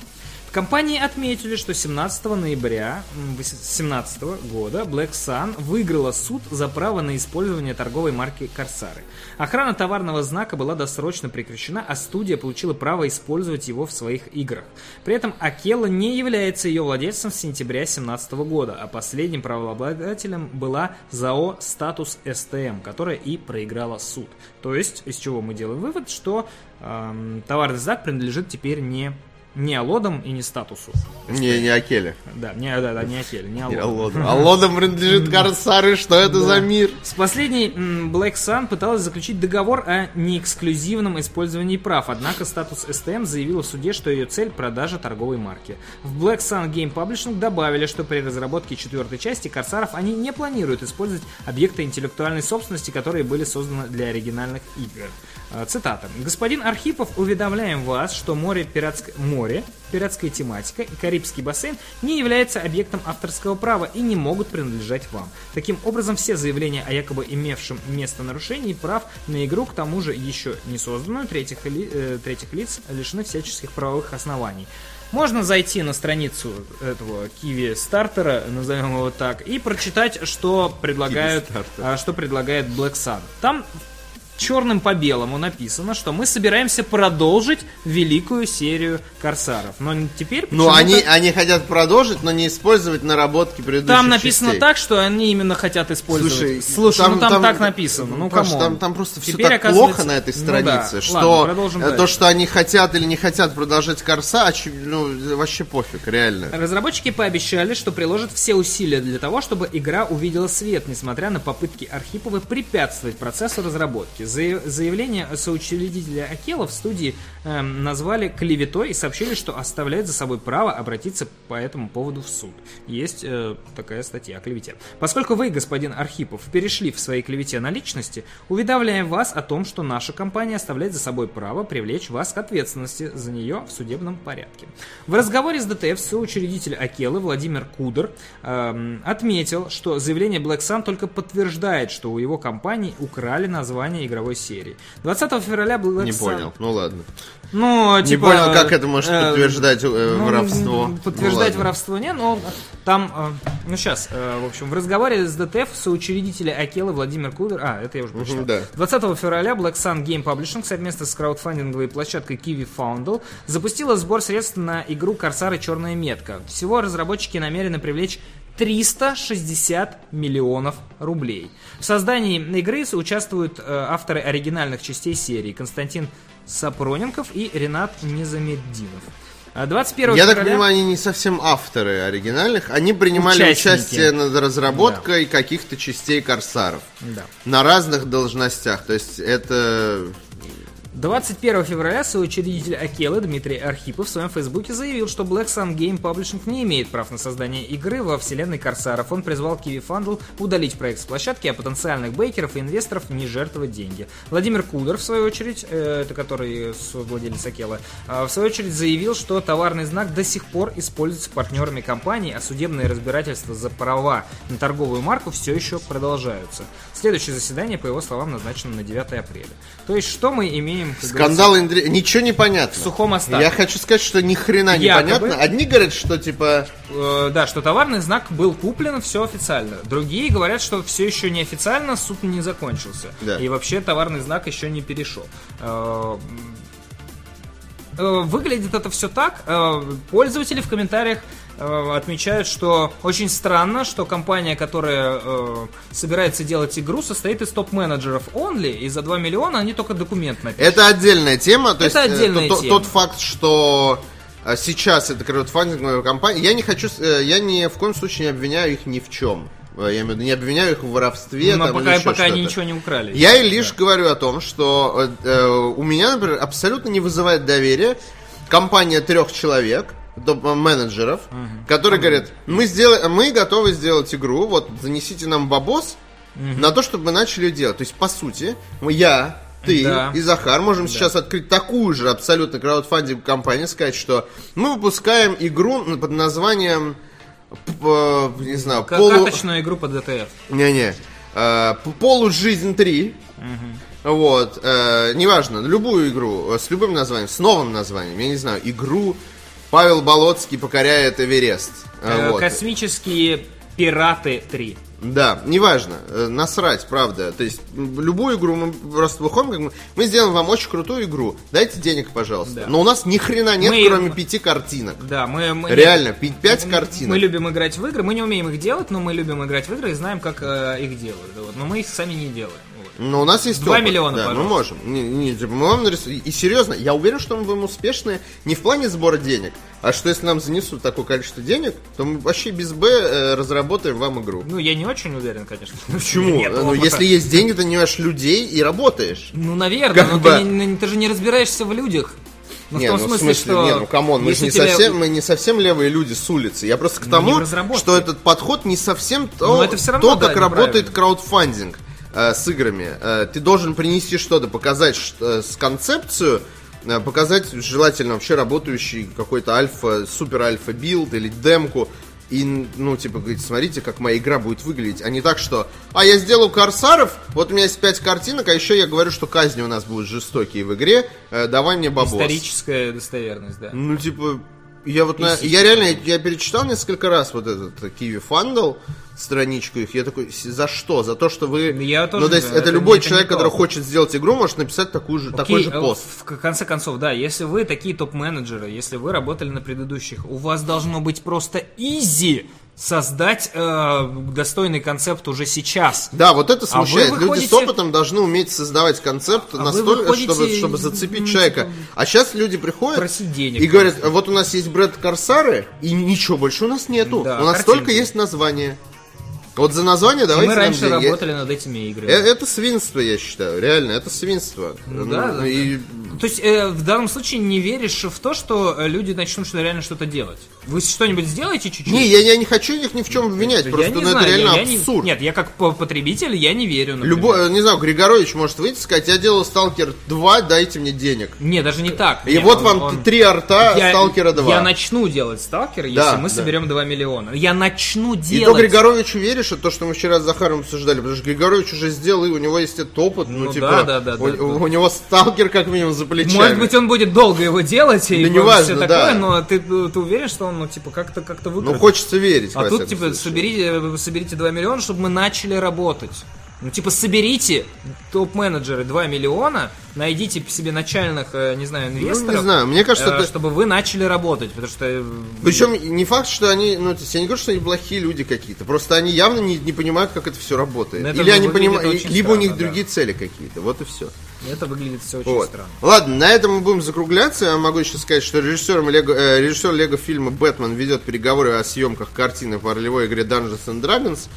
B: Компании отметили, что 17 ноября 2017 года Black Sun выиграла суд за право на использование торговой марки Корсары. Охрана товарного знака была досрочно прекращена, а студия получила право использовать его в своих играх. При этом Акела не является ее владельцем с сентября 2017 года, а последним правообладателем была ЗАО «Статус СТМ», которая и проиграла суд. То есть, из чего мы делаем вывод, что эм, товарный знак принадлежит теперь не, не Алодам и не Статусу.
A: Не, не Акеле.
B: Да, не, да, да, не Акеле, не.
A: Аллодам. Аллодам принадлежит Корсары, что это за мир?
B: С последней Black Sun пыталась заключить договор о неэксклюзивном использовании прав, однако статус STM заявила в суде, что ее цель – продажа торговой марки. В Black Sun Game Publishing добавили, что при разработке четвертой части Корсаров они не планируют использовать объекты интеллектуальной собственности, которые были созданы для оригинальных игр. Э, Цитата. «Господин Архипов, уведомляем вас, что море пиратской... Море море, пиратская тематика и Карибский бассейн не являются объектом авторского права и не могут принадлежать вам. Таким образом, все заявления о якобы имевшем место нарушении прав на игру, к тому же еще не созданную, третьих, ли, э, третьих лиц лишены всяческих правовых оснований. Можно зайти на страницу этого Kiwi стартера, назовем его так, и прочитать, что предлагают, а, что предлагает Black Sun. Там черным по белому написано, что мы собираемся продолжить великую серию Корсаров. Но теперь
A: Ну, они, они хотят продолжить, но не использовать наработки предыдущих
B: Там написано
A: частей.
B: так, что они именно хотят использовать.
A: Слушай,
B: Слушай
A: там-
B: ну там,
A: там-
B: так написано. Ну,
A: Паш, там, там просто все
B: Теперь,
A: так плохо на этой
B: Ну да.
A: странице,
B: Ладно,
A: что
B: продолжим
A: э, то, что они хотят или не хотят продолжать Корса, ну, вообще пофиг, реально.
B: Разработчики пообещали, что приложат все усилия для того, чтобы игра увидела свет, несмотря на попытки Архипова препятствовать процессу разработки. Зая- Заявление соучредителя Акела в студии эм, назвали клеветой и сообщили, что оставляют за собой право обратиться по этому поводу в суд. Есть э, такая статья о клевете. Поскольку вы, господин Архипов, перешли в своей клевете на личности, уведомляем вас о том, что наша компания оставляет за собой право привлечь вас к ответственности за нее в судебном порядке. В разговоре с ДТФ соучредитель Акелы Владимир Кудр эм, отметил, что заявление Black Sun только подтверждает, что у его компании украли название игровой серии. 20 февраля Black
A: Не
B: Sun...
A: понял, ну ладно.
B: Ну,
A: Не
B: типа,
A: понял, как это может
B: э,
A: подтверждать э,
B: ну,
A: воровство.
B: Подтверждать
A: Ну,
B: воровство не, но там, э, ну сейчас, в общем, в разговоре с ДТФ соучредители Акелы Владимир Кудер, а, это я уже прочитал.
A: да.
B: 20 февраля Black Sun Game Publishing совместно с краудфандинговой площадкой Qiwi Fundl запустила сбор средств на игру Корсары Черная метка. Всего разработчики намерены привлечь 360 миллионов рублей. В создании игры участвуют э, авторы оригинальных частей серии Константин Сапроненков и Ренат Незамеддинов. А 21
A: Я так
B: февраля...
A: понимаю, они не совсем авторы оригинальных. Они принимали
B: Участники.
A: участие над разработкой каких-то частей Корсаров.
B: Да.
A: На разных должностях. То есть это...
B: 21 февраля соучредитель Акелы Дмитрий Архипов в своем фейсбуке заявил, что Black Sun Game Publishing не имеет прав на создание игры во вселенной Корсаров. Он призвал Kiwi Fundle удалить проект с площадки, а потенциальных бейкеров и инвесторов не жертвовать деньги. Владимир Кудер, в свою очередь, э, это который владелец Акелы, э, в свою очередь заявил, что товарный знак до сих пор используется партнерами компании, а судебные разбирательства за права на торговую марку все еще продолжаются. Следующее заседание, по его словам, назначено на 9 апреля. То есть, что мы имеем... как
A: Скандал Индри... Ничего не понятно.
B: В сухом остатке.
A: Я хочу сказать, что ни хрена не
B: Якобы.
A: понятно. Одни говорят, что типа...
B: Э, да, что товарный знак был куплен, все официально. Другие говорят, что все еще не официально, суд не закончился.
A: Да.
B: И вообще товарный знак еще не перешел. Э, э, Выглядит это все так. Э, Пользователи в комментариях отмечают, что очень странно, что компания, которая э, собирается делать игру, состоит из топ-менеджеров only, и за 2 миллиона они только документ напишут.
A: Это отдельная тема. То
B: Это
A: есть, э,
B: отдельная
A: то-
B: тема.
A: Тот факт, что э, сейчас это краудфандинговая компания, я не хочу, э, я ни в коем случае не обвиняю их ни в чем. Э, Я имею в виду, не обвиняю их в воровстве.
B: Но
A: там, или
B: пока,
A: еще
B: пока они ничего не украли.
A: Я и лишь говорю о том, что э, э, у меня, например, абсолютно не вызывает доверия компания трех человек, менеджеров, которые говорят, мы, сделаем, мы готовы сделать игру, вот занесите нам бабос на то, чтобы мы начали делать. То есть, по сути, я, ты
B: Да.
A: и Захар можем сейчас открыть такую же абсолютно краудфандинг компанию, сказать, что мы выпускаем игру под названием, э, не знаю,
B: К-
A: полу...
B: Карточную игру по ДТФ.
A: Не-не. Э, Полужизнь 3. Вот. э, неважно, любую игру э, с любым названием, с новым названием, я не знаю, игру Павел Болоцкий покоряет Эверест. Э,
B: Э,
A: вот.
B: Космические пираты 3.
A: Да, неважно, э, насрать, правда. То есть любую игру мы просто выходим, как мы, мы сделаем вам очень крутую игру. Дайте денег, пожалуйста.
B: Да.
A: Но у нас ни хрена нет,
B: Мы-
A: кроме пяти картинок.
B: Да, мы, мы
A: Реально, пи- пять
B: мы-
A: картинок.
B: Мы любим играть в игры, мы не умеем их делать, но мы любим играть в игры и знаем, как э, их делают. вот. Но мы их сами не делаем.
A: Но у нас есть
B: Два
A: опыт,
B: миллиона,
A: да, мы можем. Не, не, типа, мы вам нарисуем. И серьезно, я уверен, что мы будем успешны не в плане сбора денег, а что если нам занесут такое количество денег, то мы вообще без Б э, разработаем вам игру.
B: Ну, я не очень уверен, конечно.
A: Почему?
B: Нет
A: ну,
B: опыта.
A: если есть деньги, ты нанимаешь людей и работаешь.
B: Ну, наверное,
A: Как
B: но
A: бы-
B: ты, не, ты же не разбираешься в людях. Ну,
A: не,
B: в том
A: ну
B: смысле, что...
A: не, ну come on, мы же не
B: тебе-
A: совсем, мы не совсем левые люди с улицы. Я просто к
B: Ну,
A: тому,
B: не
A: что этот подход не совсем то,
B: Но это всё равно,
A: то
B: да,
A: как работает краудфандинг э, с играми. Э, ты должен принести что-то, показать ш- э, с концепцию, э, показать желательно вообще работающий какой-то альфа, супер альфа билд или демку, и, ну, типа, говорить, смотрите, как моя игра будет выглядеть, а не так, что, а я сделал корсаров, вот у меня есть пять картинок, а еще я говорю, что казни у нас будут жестокие в игре, э, давай мне бабос.
B: Историческая достоверность, да.
A: Ну, типа, я вот на, я реально, я, я перечитал несколько раз вот этот Kiwi Фандл, страничку их, я такой, за что? За то, что вы...
B: Я тоже,
A: ну, то есть,
B: это
A: это, любой
B: это
A: человек, который
B: то.
A: хочет сделать игру, может написать такую же, такой
B: Окей,
A: же
B: э,
A: пост.
B: В конце концов, да, если вы такие топ-менеджеры, если вы работали на предыдущих, у вас должно быть просто изи создать э, достойный концепт уже сейчас.
A: Да, вот это
B: А вы
A: смущает. Люди
B: выходите-
A: с опытом должны уметь создавать концепт
B: А
A: настолько,
B: выходите
A: чтобы, чтобы зацепить человека. А сейчас люди приходят
B: просить денег
A: и говорят, вот у нас есть Брэд Корсары, и ничего больше у нас нету.
B: Да,
A: у нас
B: картинки.
A: только есть название. Вот за название
B: И
A: давайте
B: мы
A: нам
B: раньше
A: деньги.
B: работали над этими играми.
A: Э, Это свинство, я считаю. Реально, это свинство.
B: Ну да, да,
A: и
B: То есть э, в данном случае не веришь в то, что э, люди начнут что реально что-то делать. Вы что-нибудь сделаете чуть-чуть?
A: Не, я, я не хочу их ни в чем обвинять,
B: Я
A: просто
B: не
A: ну, это
B: знаю, я-
A: реально
B: я не-
A: абсурд.
B: Нет, я как по- потребитель, я не верю. например.
A: Любой, не знаю, Григорович может выйти и сказать, я делал Сталкер 2, дайте мне денег.
B: Не, даже не так.
A: И
B: Не,
A: вот
B: он-
A: вам
B: он-
A: три арта
B: Я-
A: Сталкера 2.
B: Я начну делать сталкер, если
A: Да,
B: мы
A: да.
B: соберем 2 миллиона. Я начну
A: И то
B: делать.
A: Григоровичу веришь, это то, что мы вчера с Захаром обсуждали, потому что Григорович уже сделал, и у него есть этот опыт, ну,
B: Ну
A: типа,
B: да, да, да,
A: у,
B: да,
A: у-
B: да.
A: у него сталкер как минимум за плечами.
B: Может быть, он будет долго его делать и
A: Да
B: все
A: неважно,
B: такое,
A: да.
B: но ты, ты уверен, что он ну, типа как-то как-то
A: Ну,
B: выкрутит?
A: хочется верить,
B: А тут, типа,
A: случае.
B: соберите, соберите 2 миллиона, чтобы мы начали работать. Ну, типа, соберите топ-менеджеры 2 миллиона, найдите себе начальных, э, не знаю,
A: Ну,
B: инвесторов,
A: не знаю, мне кажется,
B: э,
A: это...
B: чтобы вы начали работать, потому что... э,
A: Причем не факт, что они, ну, то есть я не говорю, что они плохие люди какие-то, просто они явно не, не понимают, как это все работает.
B: Ну, это
A: Или они понимают, либо у них
B: странно, да.
A: другие цели какие-то, вот и все.
B: Это выглядит все очень
A: Вот.
B: странно.
A: Ладно, на этом мы будем закругляться. Я могу еще сказать, что режиссером Лего, э, режиссер Лего фильма «Бэтмен» ведет переговоры о съемках картины по ролевой игре Dungeons and Dragons.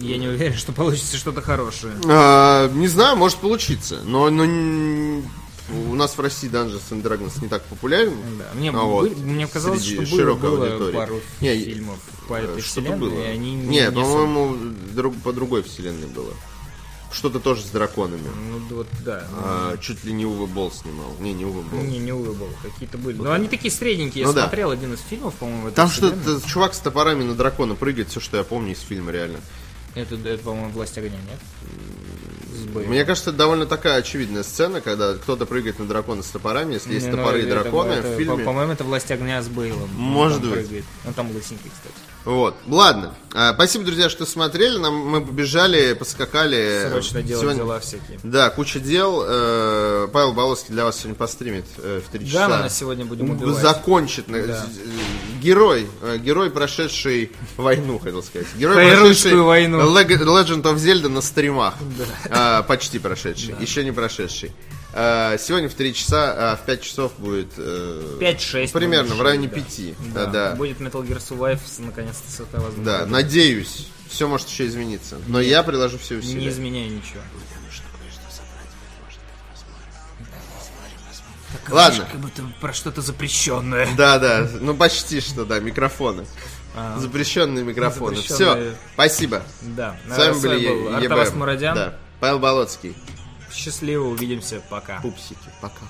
B: Я не уверен, что получится что-то хорошее.
A: А, не знаю, может получиться, но, но у нас в России Dungeons and Dragons не так популярен.
B: Да, мне,
A: А вот,
B: мне казалось, что было, было
A: аудитории.
B: пару
A: Не,
B: фильмов по этой вселенной,
A: было.
B: и они
A: не,
B: не
A: по-моему, друг- по другой вселенной было. Что-то тоже с драконами.
B: Ну, да, вот, да.
A: А, чуть ли не Увы Болл снимал. Не, не Увы Болл.
B: Не, не улыбал, какие-то были. Но они такие средненькие. Я
A: Ну да.
B: смотрел один из фильмов, по-моему,
A: Там что-то чувак с топорами на дракона прыгает, все, что я помню из фильма, реально.
B: Это, это, по-моему, «Власть огня», нет? С.
A: Мне кажется, это довольно такая очевидная сцена, когда кто-то прыгает на дракона с топорами, если есть
B: Не, ну,
A: топоры и
B: это-
A: драконы
B: это,
A: в фильме.
B: По-моему, это «Власть огня» с Бейлом.
A: Может быть.
B: прыгает. Он там лысенький, кстати.
A: Вот. Ладно. А, спасибо, друзья, что смотрели. Нам, мы побежали, поскакали.
B: Срочно делать
A: Сегодня-
B: дела всякие.
A: Да, куча дел. Э, Павел Болоцкий для вас сегодня постримит э, в 3 часа.
B: Гана сегодня будем убивать.
A: Закончит. на-
B: Да.
A: э, Герой. э, Герой, прошедший войну, хотел сказать. Герой, прошедший
B: войну.
A: Leg- Legend of Zelda на стримах. А, почти прошедший. Еще не прошедший. А, сегодня в 3 часа, а, в 5 часов будет... э,
B: 5-6.
A: Примерно,
B: мы
A: в районе
B: решили,
A: 5.
B: Да.
A: Да, да.
B: Будет Metal Gear Survive, наконец-то, с этого возможно.
A: Да, надеюсь. Все может еще измениться. Но я приложу все
B: Не
A: усилия.
B: изменяй ничего.
A: Ладно.
B: Как будто про что-то запрещенное.
A: Да, да. Ну почти что, да, микрофоны.
B: А.
A: Запрещенные микрофоны. Все,
B: Запрещенные.
A: спасибо.
B: Да.
A: С вами были
B: Артавас. Мурадян.
A: Да. Павел Болоцкий.
B: Счастливо, увидимся, пока.
A: Пупсики. Пока.